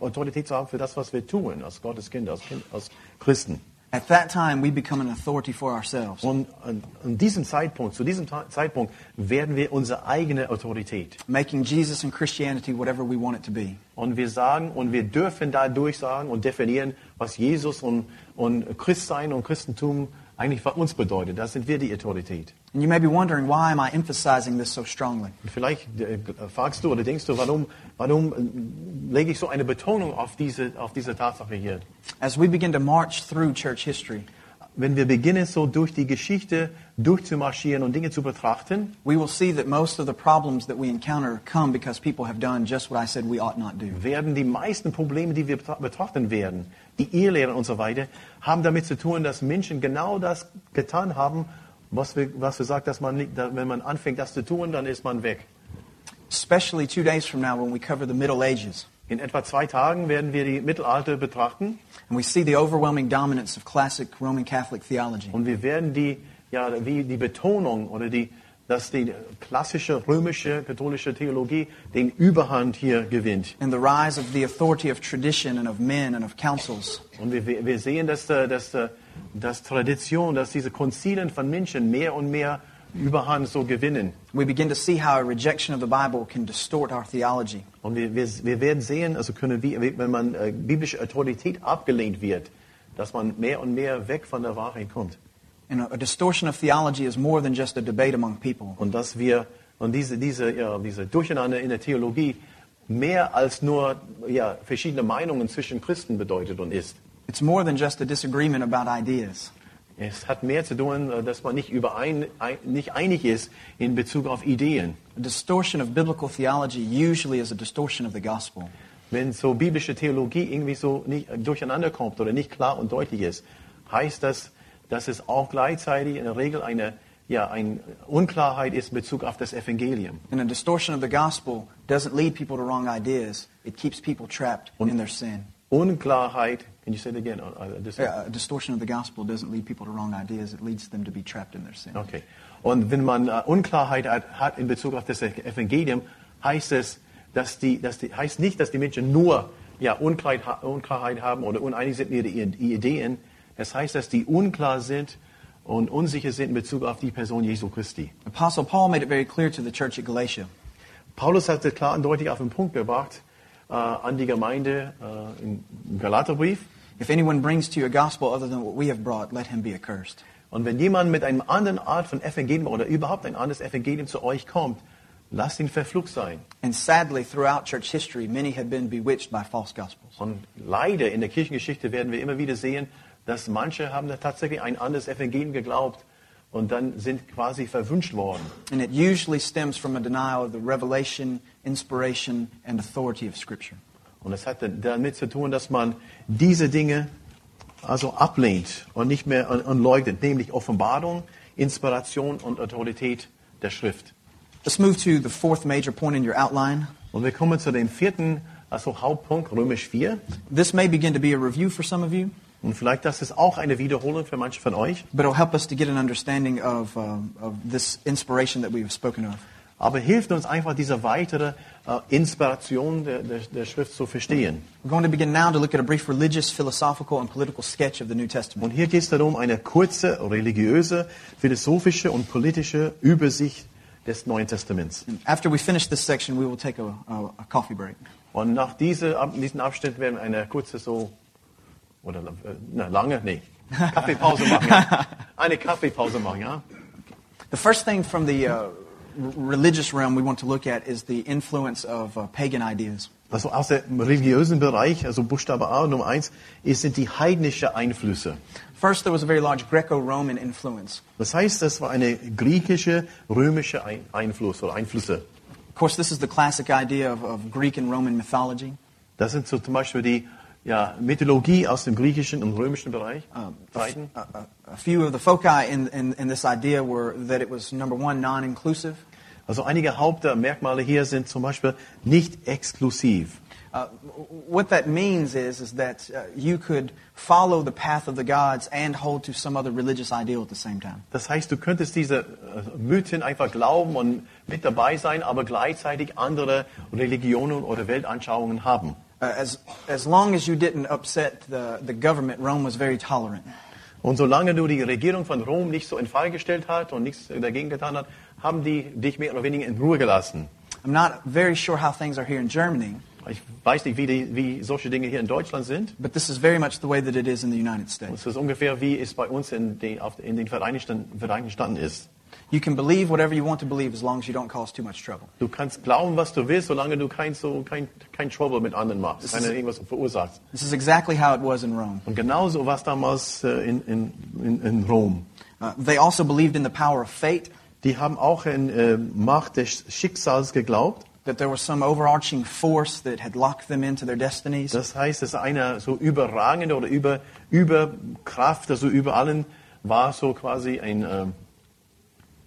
Autorität zu haben für das, was wir tun, als Gottes Kinder, als, kind, als Christen. At that time, we become an authority for ourselves. Und an, an diesem Zeitpunkt, zu diesem Ta Zeitpunkt, werden wir unsere eigene Autorität. making Jesus and Christianity whatever we want it to be. Und wir sagen, und wir dürfen dadurch sagen und definieren, was Jesus und, und Christsein und Christentum eigentlich für uns bedeutet. Das sind wir die Autorität. And you may be wondering, why am I emphasizing this so strongly? Und vielleicht äh, fragst du oder denkst du, warum, warum äh, lege ich so eine Betonung auf diese, auf diese Tatsache hier? As we begin to march through church history, Wenn wir beginnen, so durch die Geschichte durchzumarschieren und Dinge zu betrachten, we will see that most of the problems that we encounter come because people have done just what I said we ought not do. werden die meisten Probleme, die wir betra- betrachten werden, die Irrlehren und so weiter, haben damit zu tun, dass Menschen genau das getan haben, was wir, was wir sagen, dass man nicht, wenn man anfängt, das zu tun, dann ist man weg. Especially two days from now when we cover the Middle Ages In etwa zwei Tagen werden wir die Mittelalter betrachten and we see the overwhelming dominance of classic Roman Catholic theology. und wir werden die, ja, wie die Betonung oder die, dass die klassische römische katholische Theologie den Überhand hier gewinnt. And the rise of the authority of tradition and of men and of councils. Und wir, wir sehen, dass, äh, dass, äh, dass Tradition, dass diese Konzilien von Menschen mehr und mehr Überhand so gewinnen. We begin to see how a rejection of the Bible can distort our theology. Und wir, wir, wir werden sehen, also können wir, wenn man äh, biblische Autorität abgelehnt wird, dass man mehr und mehr weg von der Wahrheit kommt. And a, a distortion of theology is more than just a debate among people. Und dass wir, und diese, diese, ja, diese Durcheinander in der Theologie mehr als nur ja, verschiedene Meinungen zwischen Christen bedeutet und ist. It's more than just a disagreement about ideas. Es hat mehr zu tun, äh, dass man nicht, überein, ein, nicht einig ist in Bezug auf Ideen. A distortion of biblical theology usually is a distortion of the gospel. Wenn so biblische Theologie irgendwie so nicht äh, durcheinander kommt oder nicht klar und deutlich ist, heißt das, dass es auch gleichzeitig in der Regel eine, ja, eine Unklarheit ist in Bezug auf das Evangelium. And a distortion of the gospel doesn't lead people to wrong ideas. It keeps people trapped in their sin. Unklarheit, can you say it again? Uh, uh, Yeah, a distortion of the gospel doesn't lead people to wrong ideas. It leads them to be trapped in their sin. Okay. Und wenn man äh, Unklarheit hat, in Bezug auf das Evangelium, heißt es, dass die, dass die, heißt nicht, dass die Menschen nur ja, Unklarheit, Unklarheit haben oder uneinig sind in ihren Ideen. Es heißt, dass die unklar sind und unsicher sind in Bezug auf die Person Jesu Christi. Apostle Paul made it very clear to the church at Galatia. Paulus hat es klar und deutlich auf den Punkt gebracht äh, an die Gemeinde äh, im Galaterbrief. If anyone brings to you a gospel other than what we have brought, let him be accursed. Und wenn jemand mit einem anderen Art von Evangelium oder überhaupt ein anderes Evangelium zu euch kommt, lasst ihn verflucht sein. And sadly, throughout church history, many have been bewitched by false gospels. Und leider in der Kirchengeschichte werden wir immer wieder sehen, dass manche haben tatsächlich ein anderes Evangelium geglaubt und dann sind quasi verwünscht worden. And it usually stems from a denial of the revelation, inspiration, and authority of Scripture. Und das hat damit zu tun, dass man diese Dinge also ablehnt und nicht mehr und, und leugnet, nämlich Offenbarung, Inspiration und Autorität der Schrift. Let's move to the fourth major point in your outline. Und wir kommen zu dem vierten, also Hauptpunkt, Römisch 4. This may begin to be a review for some of you, Und vielleicht das ist auch eine Wiederholung für manche von euch. but it'll help us to get an understanding of, of this inspiration that we've spoken of. Aber hilft uns einfach diese weitere äh, Inspiration der, der, der Schrift zu verstehen. We're going to begin now to look at a brief religious, philosophical, and political sketch of the New Testament. Und hier geht es darum, eine kurze religiöse, philosophische und politische Übersicht des Neuen Testaments. And after we finish this section, we will take a, a, a coffee break. Und nach diesem Abschnitt werden wir eine kurze so, oder äh, na, lange, nee, Kaffeepause machen. Ja. *laughs* Eine Kaffeepause machen, ja. The first thing from the uh, religious realm we want to look at is the influence of uh, pagan ideas. Also aus dem religiösen Bereich, also Buchstabe A Nummer eins, ist, sind die heidnische Einflüsse. First, there was a very large Greco-Roman influence. Das heißt, das war eine griechische, römische Ein Einfluss oder Einflüsse. Of course, this is the classic idea of, of Greek and Roman mythology. Das sind so zum Beispiel die ja, Mythologie aus dem griechischen und römischen Bereich. Zeiten. A, a, a few of the foci in, in, in this idea were that it was, number one, non inclusive. Also einige Hauptmerkmale hier sind zum Beispiel nicht exklusiv. Uh, what that means is, is that uh, you could follow the path of the gods and hold to some other religious ideal at the same time. Das heißt, du könntest diese äh, Mythen einfach glauben und mit dabei sein, aber gleichzeitig andere Religionen oder Weltanschauungen haben. Uh, as, as long as you didn't upset the, the government, Rome was very tolerant. Und solange du die Regierung von Rom nicht so in Frage gestellt hat und nichts dagegen getan hat, haben die dich mehr oder weniger in Ruhe gelassen. I'm not very sure how things are here in Germany, Ich weiß nicht, wie, die, wie solche Dinge hier in Deutschland sind. but this is very much the way that it is in the United States. Es ist ungefähr wie es bei uns in den, auf, in den Vereinigten, Vereinigten Staaten ist. You can believe whatever you want to believe as long as you don't cause too much trouble. Du kannst glauben, was du willst, solange du kein, so, kein, kein Trouble mit anderen machst, Das keine irgendwas verursachst. This is exactly how it was in Rome. Und genauso war es damals äh, in, in, in, in Rom. Uh, they also believed in the power of fate, Die haben auch in äh, Macht des Schicksals geglaubt. that there was some overarching force that had locked them into their destinies. Das heißt, dass eine so überragende oder über, Überkraft, also über allen war so quasi ein äh,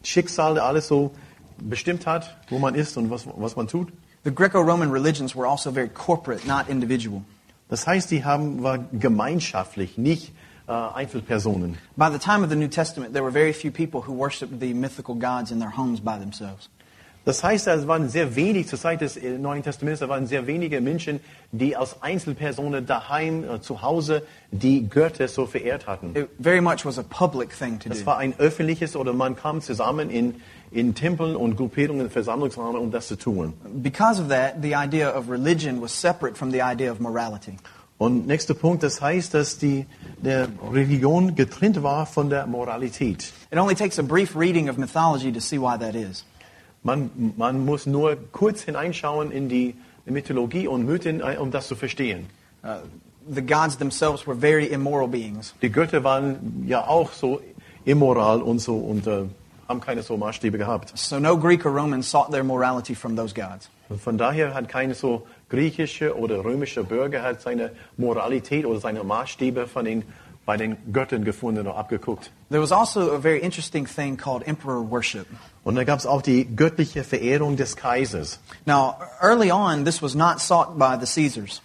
Schicksal, der alles so bestimmt hat, wo man ist und was, was man tut. The Greco-Roman religions were also very corporate, not individual. Das heißt, die haben, war gemeinschaftlich, nicht äh, Einzelpersonen. By the time of the New Testament, there were very few people who worshiped the mythical gods in their homes by themselves. Das heißt, es waren sehr wenig, zur Zeit des äh, Neuen Testaments, da waren sehr wenige Menschen, die als Einzelpersonen daheim, äh, zu Hause, die Götter so verehrt hatten. It very much was a public thing to Das do. war ein öffentliches oder man kam zusammen in, in Tempeln und Gruppierungen, Versammlungsräume, um das zu tun. Because of that, the idea of religion was separate from the idea of morality. Und nächster Punkt, das heißt, dass die der Religion getrennt war von der Moralität. It only takes a brief reading of mythology to see why that is. Man, man muss nur kurz hineinschauen in die Mythologie und Mythen, äh, um das zu verstehen. Uh, the gods themselves were very immoral beings. Die Götter waren ja auch so immoral und so und äh, haben keine so Maßstäbe gehabt. So no Greek or Roman sought their morality from those gods. Und von daher hat kein so griechischer oder römischer Bürger hat seine Moralität oder seine Maßstäbe von den, bei den Göttern gefunden oder abgeguckt. There was also a very interesting thing called emperor worship. Und da gab es auch die göttliche Verehrung des Kaisers. Now, early on, this was not sought by the Caesars.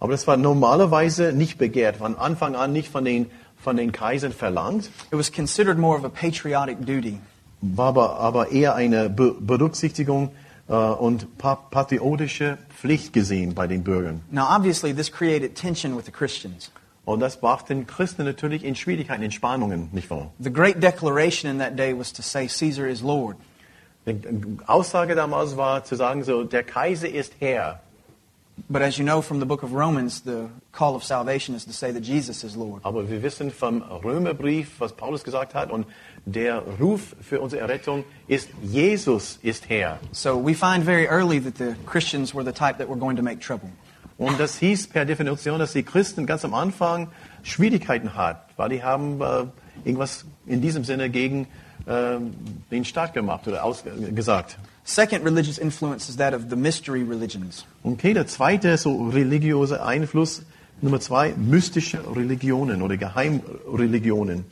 Aber das war normalerweise nicht begehrt, von Anfang an nicht von den, von den Kaisern verlangt, It was considered more of a patriotic duty. war aber, aber eher eine Be Berücksichtigung äh, und pa patriotische Pflicht gesehen bei den Bürgern. Now, obviously, this created tension with the Christians. Und das brachte den Christen natürlich in Schwierigkeiten, in Spannungen, nicht wahr? The great declaration in that day was to say, Caesar is Lord. Die Aussage damals war zu sagen, so, der Kaiser ist Herr. But as you know from the book of Romans, the call of salvation is to say that Jesus is Lord. Aber wir wissen vom Römerbrief, was Paulus gesagt hat, und der Ruf für unsere Errettung ist, Jesus ist Herr. So we find very early that the Christians were the type that were going to make trouble. Und das hieß per Definition, dass die Christen ganz am Anfang Schwierigkeiten hat, weil die haben äh, irgendwas in diesem Sinne gegen äh, den Staat gemacht oder ausgesagt. Second religious influence is that of the mystery religions. Okay, der zweite so religiöse Einfluss, Nummer zwei, mystische Religionen oder Geheimreligionen.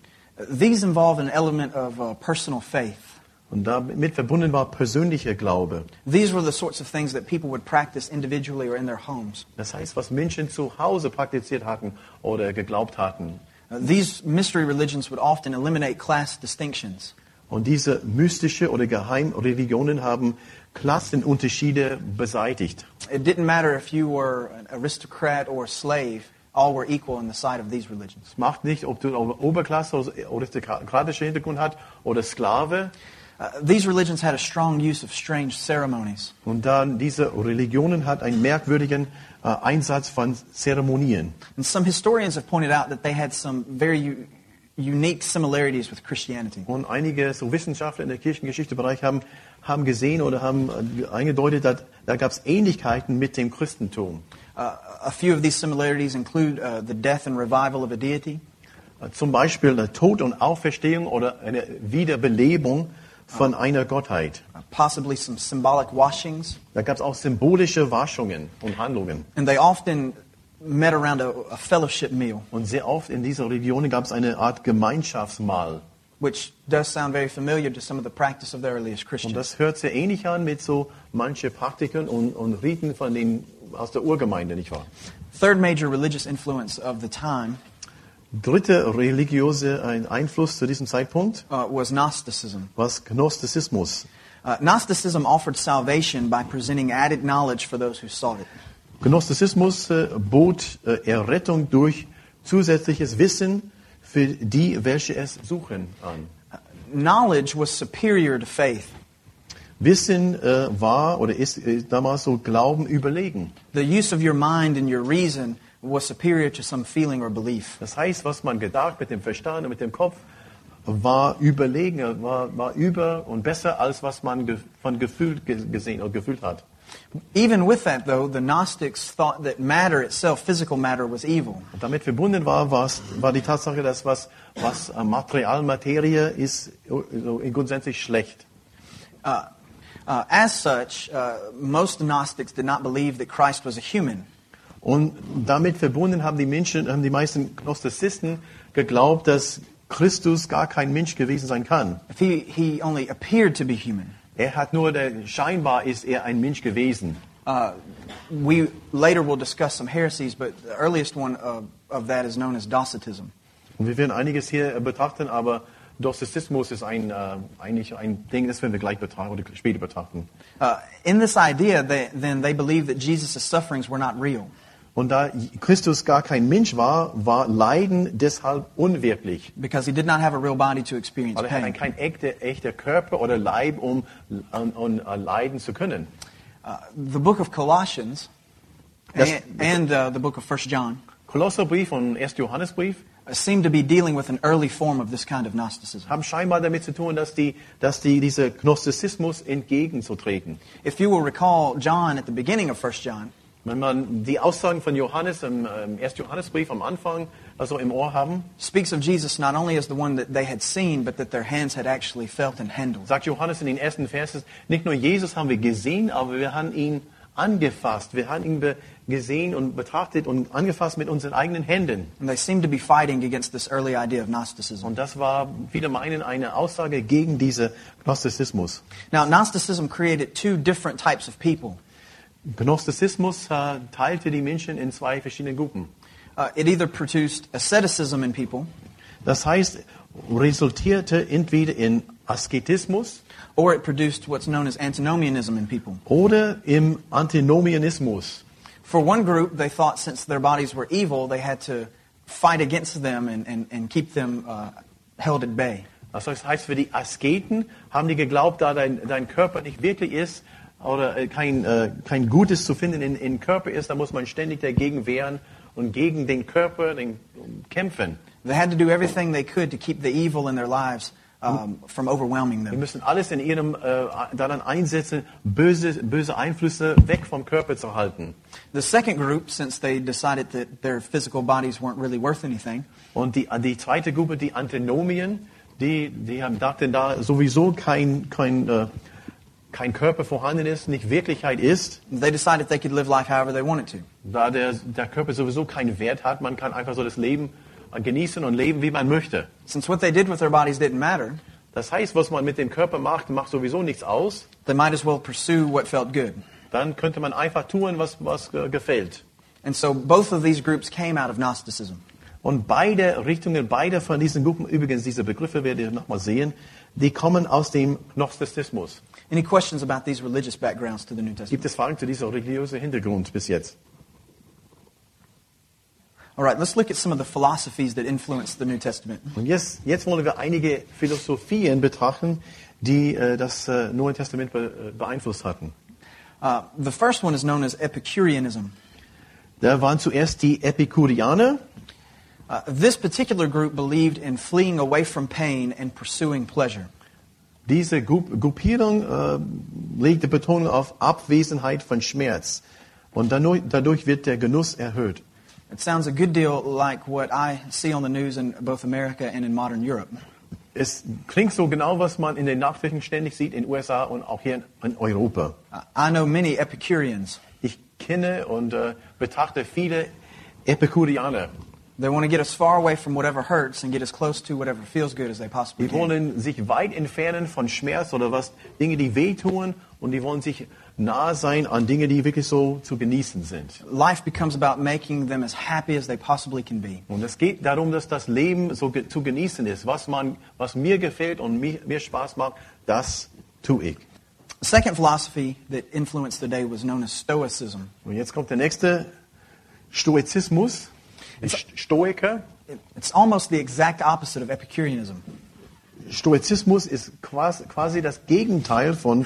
These involve an element of uh, personal faith. Und damit verbunden war persönlicher Glaube. These were the sorts of things that people would practice individually or in their homes. Das heißt, was Menschen zu Hause praktiziert hatten oder geglaubt hatten. These mystery religions would often eliminate class distinctions. Und diese mystische oder Geheimreligionen haben Klassenunterschiede beseitigt. It didn't matter if you were an aristocrat or a slave, all were equal in the sight of these religions. Es macht nicht, ob du Oberklasse oder aristokratischer Hintergrund hast oder Sklave. Uh, these religions had a strong use of strange ceremonies. Und dann diese Religionen hat einen merkwürdigen äh, Einsatz von Zeremonien. And some historians have pointed out that they had some very unique similarities with Christianity. Und einige so Wissenschaftler in der Kirchengeschichtebereich haben, haben gesehen oder haben äh, eingedeutet, dass da gab es Ähnlichkeiten mit dem Christentum. Uh, a few of these similarities include uh, the death and revival of a deity, Äh, Zum Beispiel der Tod und Auferstehung oder eine Wiederbelebung von einer Gottheit. uh, possibly some symbolic washings, Da gab es auch symbolische Waschungen und Handlungen. and they often met around a, a fellowship meal, Und sehr oft in dieser Region gab es eine Art Gemeinschaftsmahl. which does sound very familiar to some of the practice of the earliest Und Christians. das hört sehr ähnlich an mit so manche Praktiken und, und Riten von den, aus der Urgemeinde, nicht wahr? Third major religious influence of the time Dritte religiöse ein Einfluss zu diesem Zeitpunkt uh, was Gnosticism. war Gnostizismus. Uh, Gnosticism offered salvation by presenting added knowledge for those who sought it. Gnostizismus äh, bot äh, Errettung durch zusätzliches Wissen für die, welche es suchen, an. Knowledge was superior to faith. Wissen äh, war oder ist äh, damals so Glauben überlegen. The use of your mind and your reason was superior to some feeling or belief. Das heißt, was man gedacht mit dem Verstand und mit dem Kopf war überlegen, war, war über und besser als was man ge von Gefühl ge gesehen oder gefühlt hat. Even with that, though, the Gnostics thought that matter itself, physical matter, was evil. Und damit verbunden war, war's, war die Tatsache, dass was, was äh, Material, Materie ist, so grundsätzlich schlecht. Uh, uh, as such, uh, most Gnostics did not believe that Christ was a human. Und damit verbunden haben die Menschen, haben die meisten Gnostizisten geglaubt, dass Christus gar kein Mensch gewesen sein kann. He, he only appeared to be human. Er hat nur, der, scheinbar ist er ein Mensch gewesen. Uh, we later will discuss some heresies, but the earliest one of, of that is known as Docetism. Und wir werden einiges hier äh, betrachten, aber Dostizismus ist ein, äh, eigentlich ein Ding, das werden wir gleich betrachten oder später betrachten. Uh, in this idea, they, then they believed that Jesus' sufferings were not real. Und da Christus gar kein Mensch war, war Leiden deshalb unwirklich. because he did not have a real body to experience Weil er pain. kein echter, echter Körper oder Leib, um, um, um äh, leiden zu können. Uh, the book of Colossians That's- and, and uh, the book of 1 John Kolosserbrief und 1. Johannesbrief uh, seem to be dealing with an early form of this kind of Gnosticism. haben scheinbar damit zu tun, dass die, dass die diese Gnostizismus entgegenzutreten. If you will recall John at the beginning of 1 John, Wenn man die Aussagen von Johannes im ähm, 1. Johannesbrief am Anfang also im Ohr haben, speaks of Jesus not only as the one that they had seen, but that their hands had actually felt and handled. sagt Johannes in den ersten Versen, nicht nur Jesus haben wir gesehen, aber wir haben ihn angefasst. Wir haben ihn gesehen und betrachtet und angefasst mit unseren eigenen Händen. And they seem to be fighting against this early idea of Gnosticism. Und das war, viele meinen, eine Aussage gegen diesen Gnostizismus. Now, Gnosticism created two different types of people. Gnostizismus äh, teilte die Menschen in zwei verschiedene Gruppen. Uh, it either produced asceticism in people, Das heißt, resultierte entweder in Asketismus or it produced what's known as antinomianism in people. oder im Antinomianismus. For one group, they thought since their bodies were evil, they had to fight against them and, and, and keep them uh, held at bay. Das heißt, für die Asketen haben die geglaubt, da dein, dein Körper nicht wirklich ist oder äh, kein, äh, kein Gutes zu finden in, in Körper ist, da muss man ständig dagegen wehren und gegen den Körper den, kämpfen. They had to do everything they could to keep the evil in their lives um, from overwhelming them. müssen alles in ihrem äh, daran einsetzen, böse, böse Einflüsse weg vom Körper zu halten. The second group, since they decided that their physical bodies weren't really worth anything, Und die, die zweite Gruppe, die Antinomien, die, die haben dachten, da sowieso kein, kein, äh, kein Körper vorhanden ist, nicht Wirklichkeit ist, they decided they could live life however they wanted to. da der, der Körper sowieso keinen Wert hat, man kann einfach so das Leben genießen und leben, wie man möchte. Since what they did with their bodies didn't matter, Das heißt, was man mit dem Körper macht, macht sowieso nichts aus. they might as well pursue what felt good. Dann könnte man einfach tun, was, was gefällt. And so both of these groups came out of Gnosticism. Und beide Richtungen, beide von diesen Gruppen, übrigens diese Begriffe werdet ihr nochmal sehen, die kommen aus dem Gnostizismus. Any questions about these religious backgrounds to the New Testament? Gibt es Fragen zu diesem religiösen Hintergrund bis jetzt? All right, let's look at some of the philosophies that influenced the New Testament. Und jetzt, jetzt wollen wir einige Philosophien betrachten, die äh, das äh, Neue Testament be, äh, beeinflusst hatten. Uh, the first one is known as Epicureanism. Da waren zuerst die Epikurianer. Uh, this particular group believed in fleeing away from pain and pursuing pleasure. Diese Gru Gruppierung äh, legte Betonung auf Abwesenheit von Schmerz. Und dadurch, dadurch wird der Genuss erhöht. It sounds a good deal like what I see on the news in both America and in modern Europe. es klingt so genau, was man in den Nachrichten ständig sieht in den USA und auch hier in Europa. I know many Epicureans. Ich kenne und äh, betrachte viele Epikurianer. They want to get as far away from whatever hurts and get as close to whatever feels good as they possibly Die can. wollen sich weit entfernen von Schmerz oder was, Dinge, die wehtun und die wollen sich nah sein an Dinge, die wirklich so zu genießen sind. Life becomes about making them as happy as they possibly can be. Und es geht darum, dass das Leben so ge zu genießen ist. Was, man, was mir gefällt und mir, mir Spaß macht, das tue ich. The second philosophy that influenced the day was known as Stoicism. Und jetzt kommt der nächste Stoizismus, die St- Stoiker. It- It's almost the exact opposite of Epicureanism. Stoizismus ist quasi, quasi das Gegenteil von,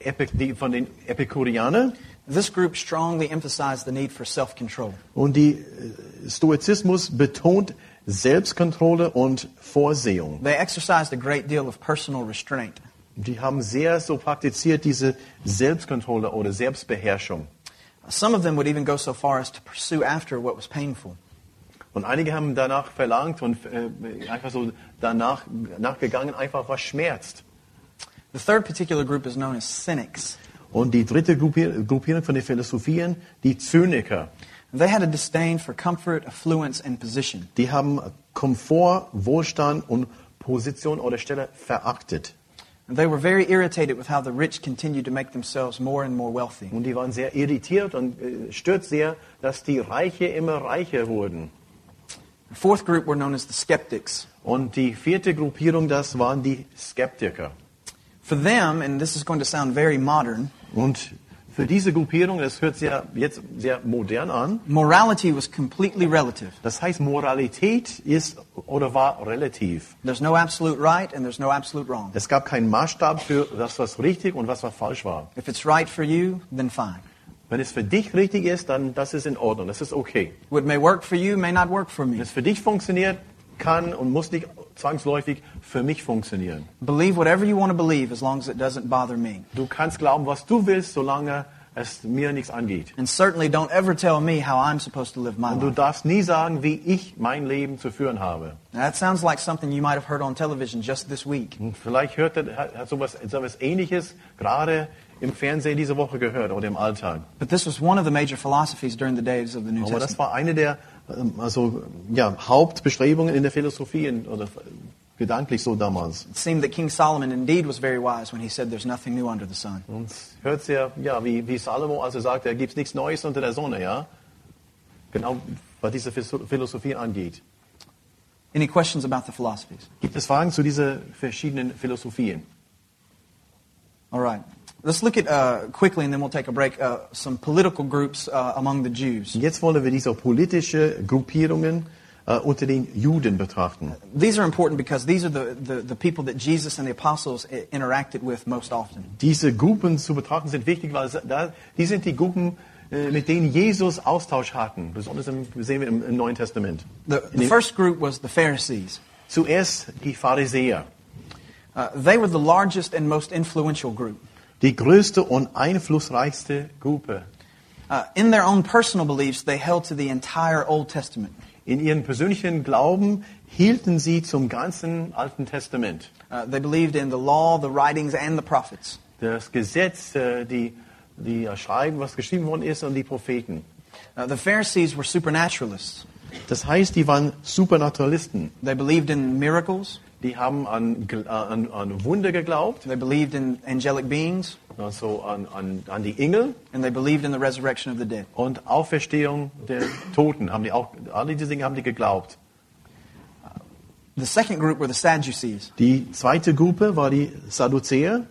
Epi die, von den Epikurianern. This group strongly emphasized the need for self-control. Und die äh, Stoizismus betont Selbstkontrolle und Vorsehung. They exercised a great deal of personal restraint. Die haben sehr so praktiziert diese Selbstkontrolle oder Selbstbeherrschung. Some of them would even go so far as to pursue after what was painful. Und einige haben danach verlangt und äh, einfach so danach nachgegangen, einfach was schmerzt. The third particular group is known as cynics. Und die dritte Gruppier- Gruppierung von den Philosophien, die Zyniker. They had a disdain for comfort, affluence, and position. Die haben Komfort, Wohlstand und Position oder Stelle verachtet. And they were very irritated with how the rich continued to make themselves more and more wealthy. Und die waren sehr irritiert und äh, stört sehr, dass die Reiche immer reicher wurden. The fourth group were known as the skeptics. Und die vierte Gruppierung, das waren die Skeptiker. For them, and this is going to sound very modern, Und für diese Gruppierung, das hört ja jetzt sehr modern an, morality was completely relative. das heißt, Moralität ist oder war relativ. There's no absolute right and there's no absolute wrong. Es gab keinen Maßstab für das, was richtig und was, was falsch war. If it's right for you, then fine. Wenn es für dich richtig ist, dann das ist in Ordnung, das ist okay. What may work for you may not work for Wenn me. es für dich funktioniert, kann und muss nicht zwangsläufig für mich funktionieren. Believe whatever you want to believe as long as it doesn't bother me. Du kannst glauben, was du willst, solange es mir nichts angeht. And certainly don't ever tell me how I'm supposed to live my Und du life. darfst nie sagen, wie ich mein Leben zu führen habe. Now, that sounds like something you might have heard on television just this week. Und vielleicht hört er, hat sowas, sowas Ähnliches gerade im Fernsehen diese Woche gehört oder im Alltag. But this was one of the major philosophies during the days of the New Aber das war eine der ähm, also, ja, Hauptbestrebungen in der Philosophie in, oder gedanklich so damals. It seemed that King Solomon indeed was very wise when he said there's nothing new under the sun. Und es hört sehr, ja, wie, wie Salomo also sagt, da gibt nichts Neues unter der Sonne, ja. Genau, was diese Philo- Philosophie angeht. Any questions about the philosophies? Gibt es Fragen zu diesen verschiedenen Philosophien? All right. Let's look at uh, quickly, and then we'll take a break. Uh, some political groups uh, among the Jews. Jetzt wollen wir diese politische Gruppierungen äh, unter den Juden betrachten. These are important because these are the, the, the people that Jesus and the apostles interacted with most often. Diese Gruppen zu betrachten sind wichtig, weil da, die sind die Gruppen, äh, mit denen Jesus Austausch hatten. Besonders im, sehen wir im, im Neuen Testament. The, the first group was the Pharisees. Zuerst die Pharisäer, Uh, they were the largest and most influential group. Die größte und einflussreichste Gruppe. Uh, in their own personal beliefs, they held to the entire Old Testament. In ihrem persönlichen Glauben hielten sie zum ganzen Alten Testament. Uh, they believed in the law, the writings, and the prophets. Das Gesetz, äh, die, die Schreiben, was geschrieben worden ist, und die Propheten. Uh, the Pharisees were supernaturalists. Das heißt, die waren Supernaturalisten. They believed in miracles. Die haben an, äh, an, an Wunder geglaubt, They believed in angelic beings. also an, an, an die Engel And they believed in the resurrection of the dead. und Auferstehung der Toten. Haben die auch, alle diese Dinge haben die geglaubt. The second group were the Sadducees. Die zweite Gruppe war die Sadduzäer.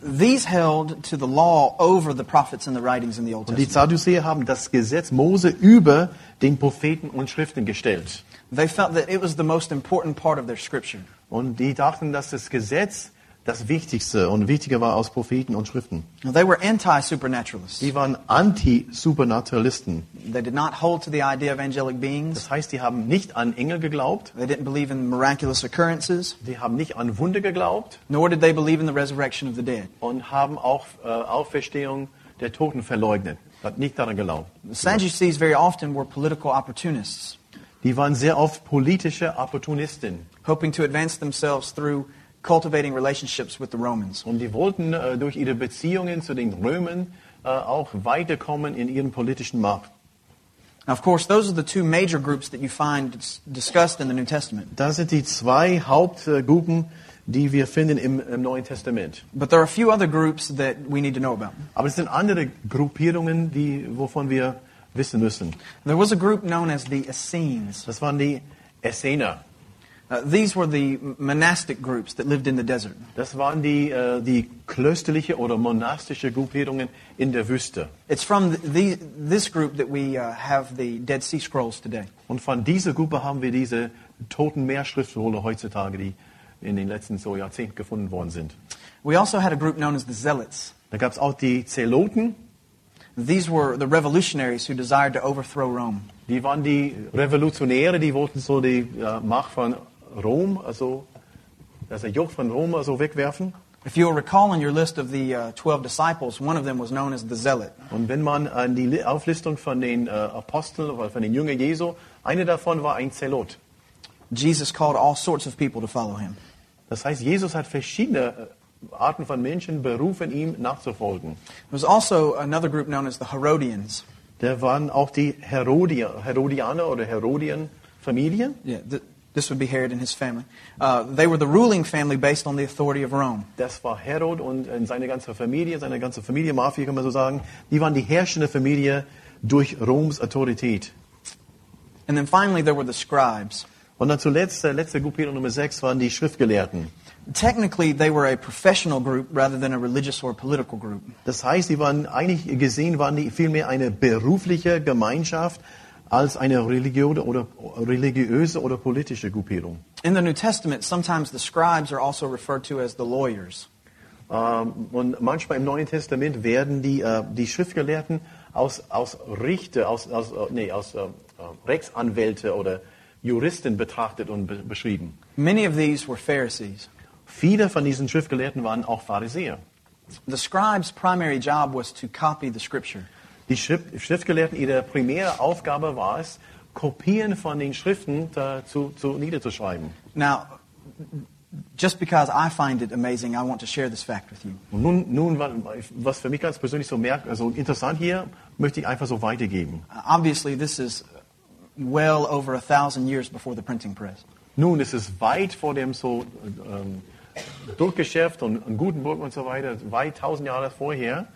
These held to the law over the prophets and the writings in the Old Und die Testament. Sadduzäer haben das Gesetz Mose über den Propheten und Schriften gestellt. They felt that it was the most important part of their scripture. Und die dachten, dass das Gesetz das Wichtigste und wichtiger war aus Propheten und Schriften. They were anti-supernaturalists. Die waren Anti-Supernaturalisten. They did not hold to the idea of angelic beings. Das heißt, die haben nicht an Engel geglaubt, They didn't believe in miraculous occurrences, die haben nicht an Wunder geglaubt nor did they believe in the resurrection of the dead. und haben auch äh, Auferstehung der Toten verleugnet. Hat nicht daran geglaubt. The Sadducees very often were political opportunists. Die waren sehr oft politische Opportunisten. hoping to advance themselves through cultivating relationships with the Romans. Und die wollten äh, durch ihre Beziehungen zu den Römern äh, auch weiterkommen in ihren politischen Macht. Now, of course, those are the two major groups that you find dis- discussed in the New Testament. Das sind die zwei Hauptgruppen, die wir finden im, im Neuen Testament. But there are a few other groups that we need to know about. Aber es sind andere Gruppierungen, die, wovon wir wissen müssen. There was a group known as the Essenes. Das waren die Essener. Uh, these were the monastic groups that lived in the desert. Das waren die, äh, die klösterliche oder monastische Gruppierungen in der Wüste. It's from the, the, this group that we uh, have the Dead Sea Scrolls today. Und von dieser Gruppe haben wir diese toten Meerschriftrolle heutzutage, die in den letzten so Jahrzehnten gefunden worden sind. We also had a group known as the Zealots. Da gab es auch die Zeloten, These were the revolutionaries who desired to overthrow Rome. die waren die Revolutionäre, die wollten so die äh, Macht von Rom, also das Joch von Rom also wegwerfen. If you'll recall in your list of the uh, 12 disciples, one of them was known as the Zealot. Und wenn man an die Auflistung von den äh, Aposteln oder von den Jüngern Jesu, eine davon war ein Zelot. Jesus called all sorts of people to follow him. Das heißt, Jesus hat verschiedene äh, Arten von Menschen berufen, ihm nachzufolgen. There was also another group known as the Herodians. Da waren auch die Herodier, Herodianer oder Herodien-Familie. Yeah, th- this would be Herod and his family. Uh, they were the ruling family based on the authority of Rome. Das war Herod und äh, seine ganze Familie, seine ganze Familie, Mafia kann man so sagen. Die waren die herrschende Familie durch Roms Autorität. And then finally, there were the scribes. Und dann zuletzt, äh, letzte Gruppierung Nummer 6 waren die Schriftgelehrten. Technically, they were a professional group rather than a religious or political group. Das heißt, die waren eigentlich gesehen, waren die vielmehr eine berufliche Gemeinschaft als eine Religion oder religiöse oder politische Gruppierung. In the New Testament, sometimes the scribes are also referred to as the lawyers. Ähm, Und manchmal im Neuen Testament werden die, äh, die Schriftgelehrten aus, aus Richter, aus, aus, äh, nee, aus äh, Rechtsanwälte oder Juristen betrachtet und be beschrieben. Many of these were Pharisees. Viele von diesen Schriftgelehrten waren auch Pharisäer. The scribe's primary job was to copy the scripture. Die Schrift, Schriftgelehrten, ihre primäre Aufgabe war es, Kopien von den Schriften äh, zu, zu niederzuschreiben. Now, just because I find it amazing, I want to share this fact with you. Und nun, nun wa- was für mich ganz persönlich so merk, also interessant hier, möchte ich einfach so weitergeben. Obviously, this is well over a thousand years before the printing press. Nun, es ist weit vor dem so ähm, Druckgeschäft und, und Gutenberg und so weiter, weit tausend Jahre vorher.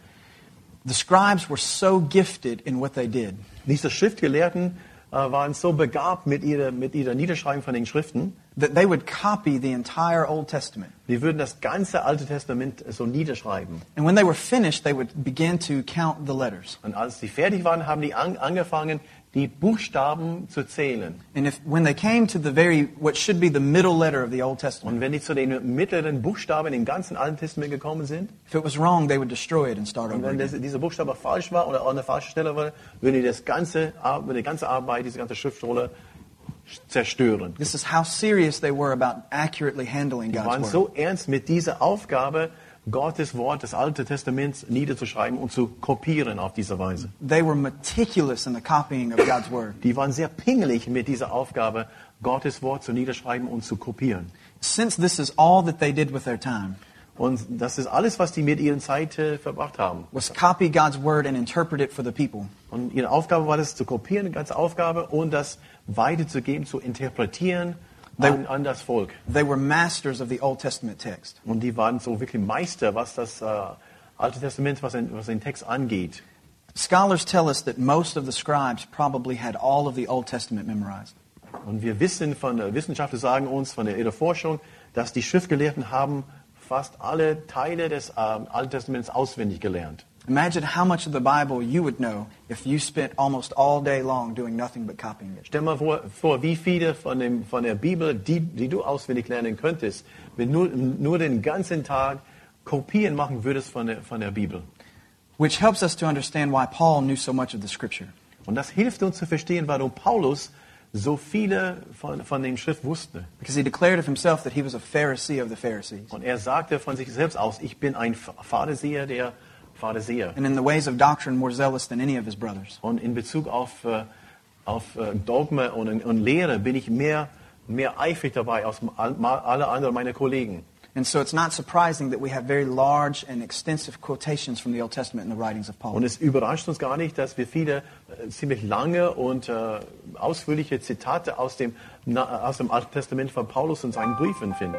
The scribes were so gifted in what they did Diese Schriftgelehrten äh, waren so begabt mit ihrer, mit ihrer Niederschreibung von den Schriften, that they would copy the entire Old Testament. die würden das ganze Alte Testament so niederschreiben. And when they were finished, they would begin to count the letters. Und als sie fertig waren, haben die an, angefangen, die Buchstaben zu zählen. And if when they came to the very what should be the middle letter of the Old Testament, Und wenn die zu den mittleren Buchstaben im ganzen Alten Testament gekommen sind, if it was wrong, they would destroy it and start und over wenn again. das, dieser Buchstabe falsch war oder an der falschen Stelle war, würden die das ganze, Ar- die ganze Arbeit, diese ganze Schriftrolle zerstören. This is how serious they were about accurately handling Die waren word. so ernst mit dieser Aufgabe, Gottes Wort des Alten Testaments niederzuschreiben und zu kopieren auf diese Weise. They were meticulous in the copying of God's word. Die waren sehr pingelig mit dieser Aufgabe, Gottes Wort zu niederschreiben und zu kopieren. Since this is all that they did with their time, Und das ist alles, was die mit ihren Zeit äh, verbracht haben. was copy God's word and interpret it for the people. Und ihre Aufgabe war das zu kopieren, die ganze Aufgabe, und das weiterzugeben, zu interpretieren an, an das Volk. They were masters of the Old Testament text. Und die waren so wirklich Meister, was das äh, Alte Testament, was den, was den Text angeht. Scholars tell us that most of the scribes probably had all of the Old Testament memorized. Und wir wissen von der Wissenschaftler sagen uns von der ihrer Forschung, dass die Schriftgelehrten haben fast alle Teile des ähm, Alten Testaments auswendig gelernt. Imagine how much of the Bible you would know if you spent almost all day long doing nothing but copying it. Stell mal vor, vor wie viele von, dem, von der Bibel, die, die du auswendig lernen könntest, wenn du nur, nur den ganzen Tag Kopien machen würdest von der, von der Bibel. Which helps us to understand why Paul knew so much of the Scripture. Und das hilft uns zu verstehen, warum Paulus so viele von, von den Schrift wusste. Because he declared of himself that he was a Pharisee of the Pharisees. Und er sagte von sich selbst aus, ich bin ein Pharisäer der Pharisäer. And in the ways of doctrine more zealous than any of his brothers. Und in Bezug auf, äh, auf äh, Dogma und, und Lehre bin ich mehr, mehr eifrig dabei als alle anderen meiner Kollegen. And so it's not surprising that we have very large and extensive quotations from the Old Testament in the writings of Paul. Und es überrascht uns gar nicht, dass wir viele äh, ziemlich lange und äh, ausführliche Zitate aus dem, na, aus dem Alten Testament von Paulus und seinen Briefen finden.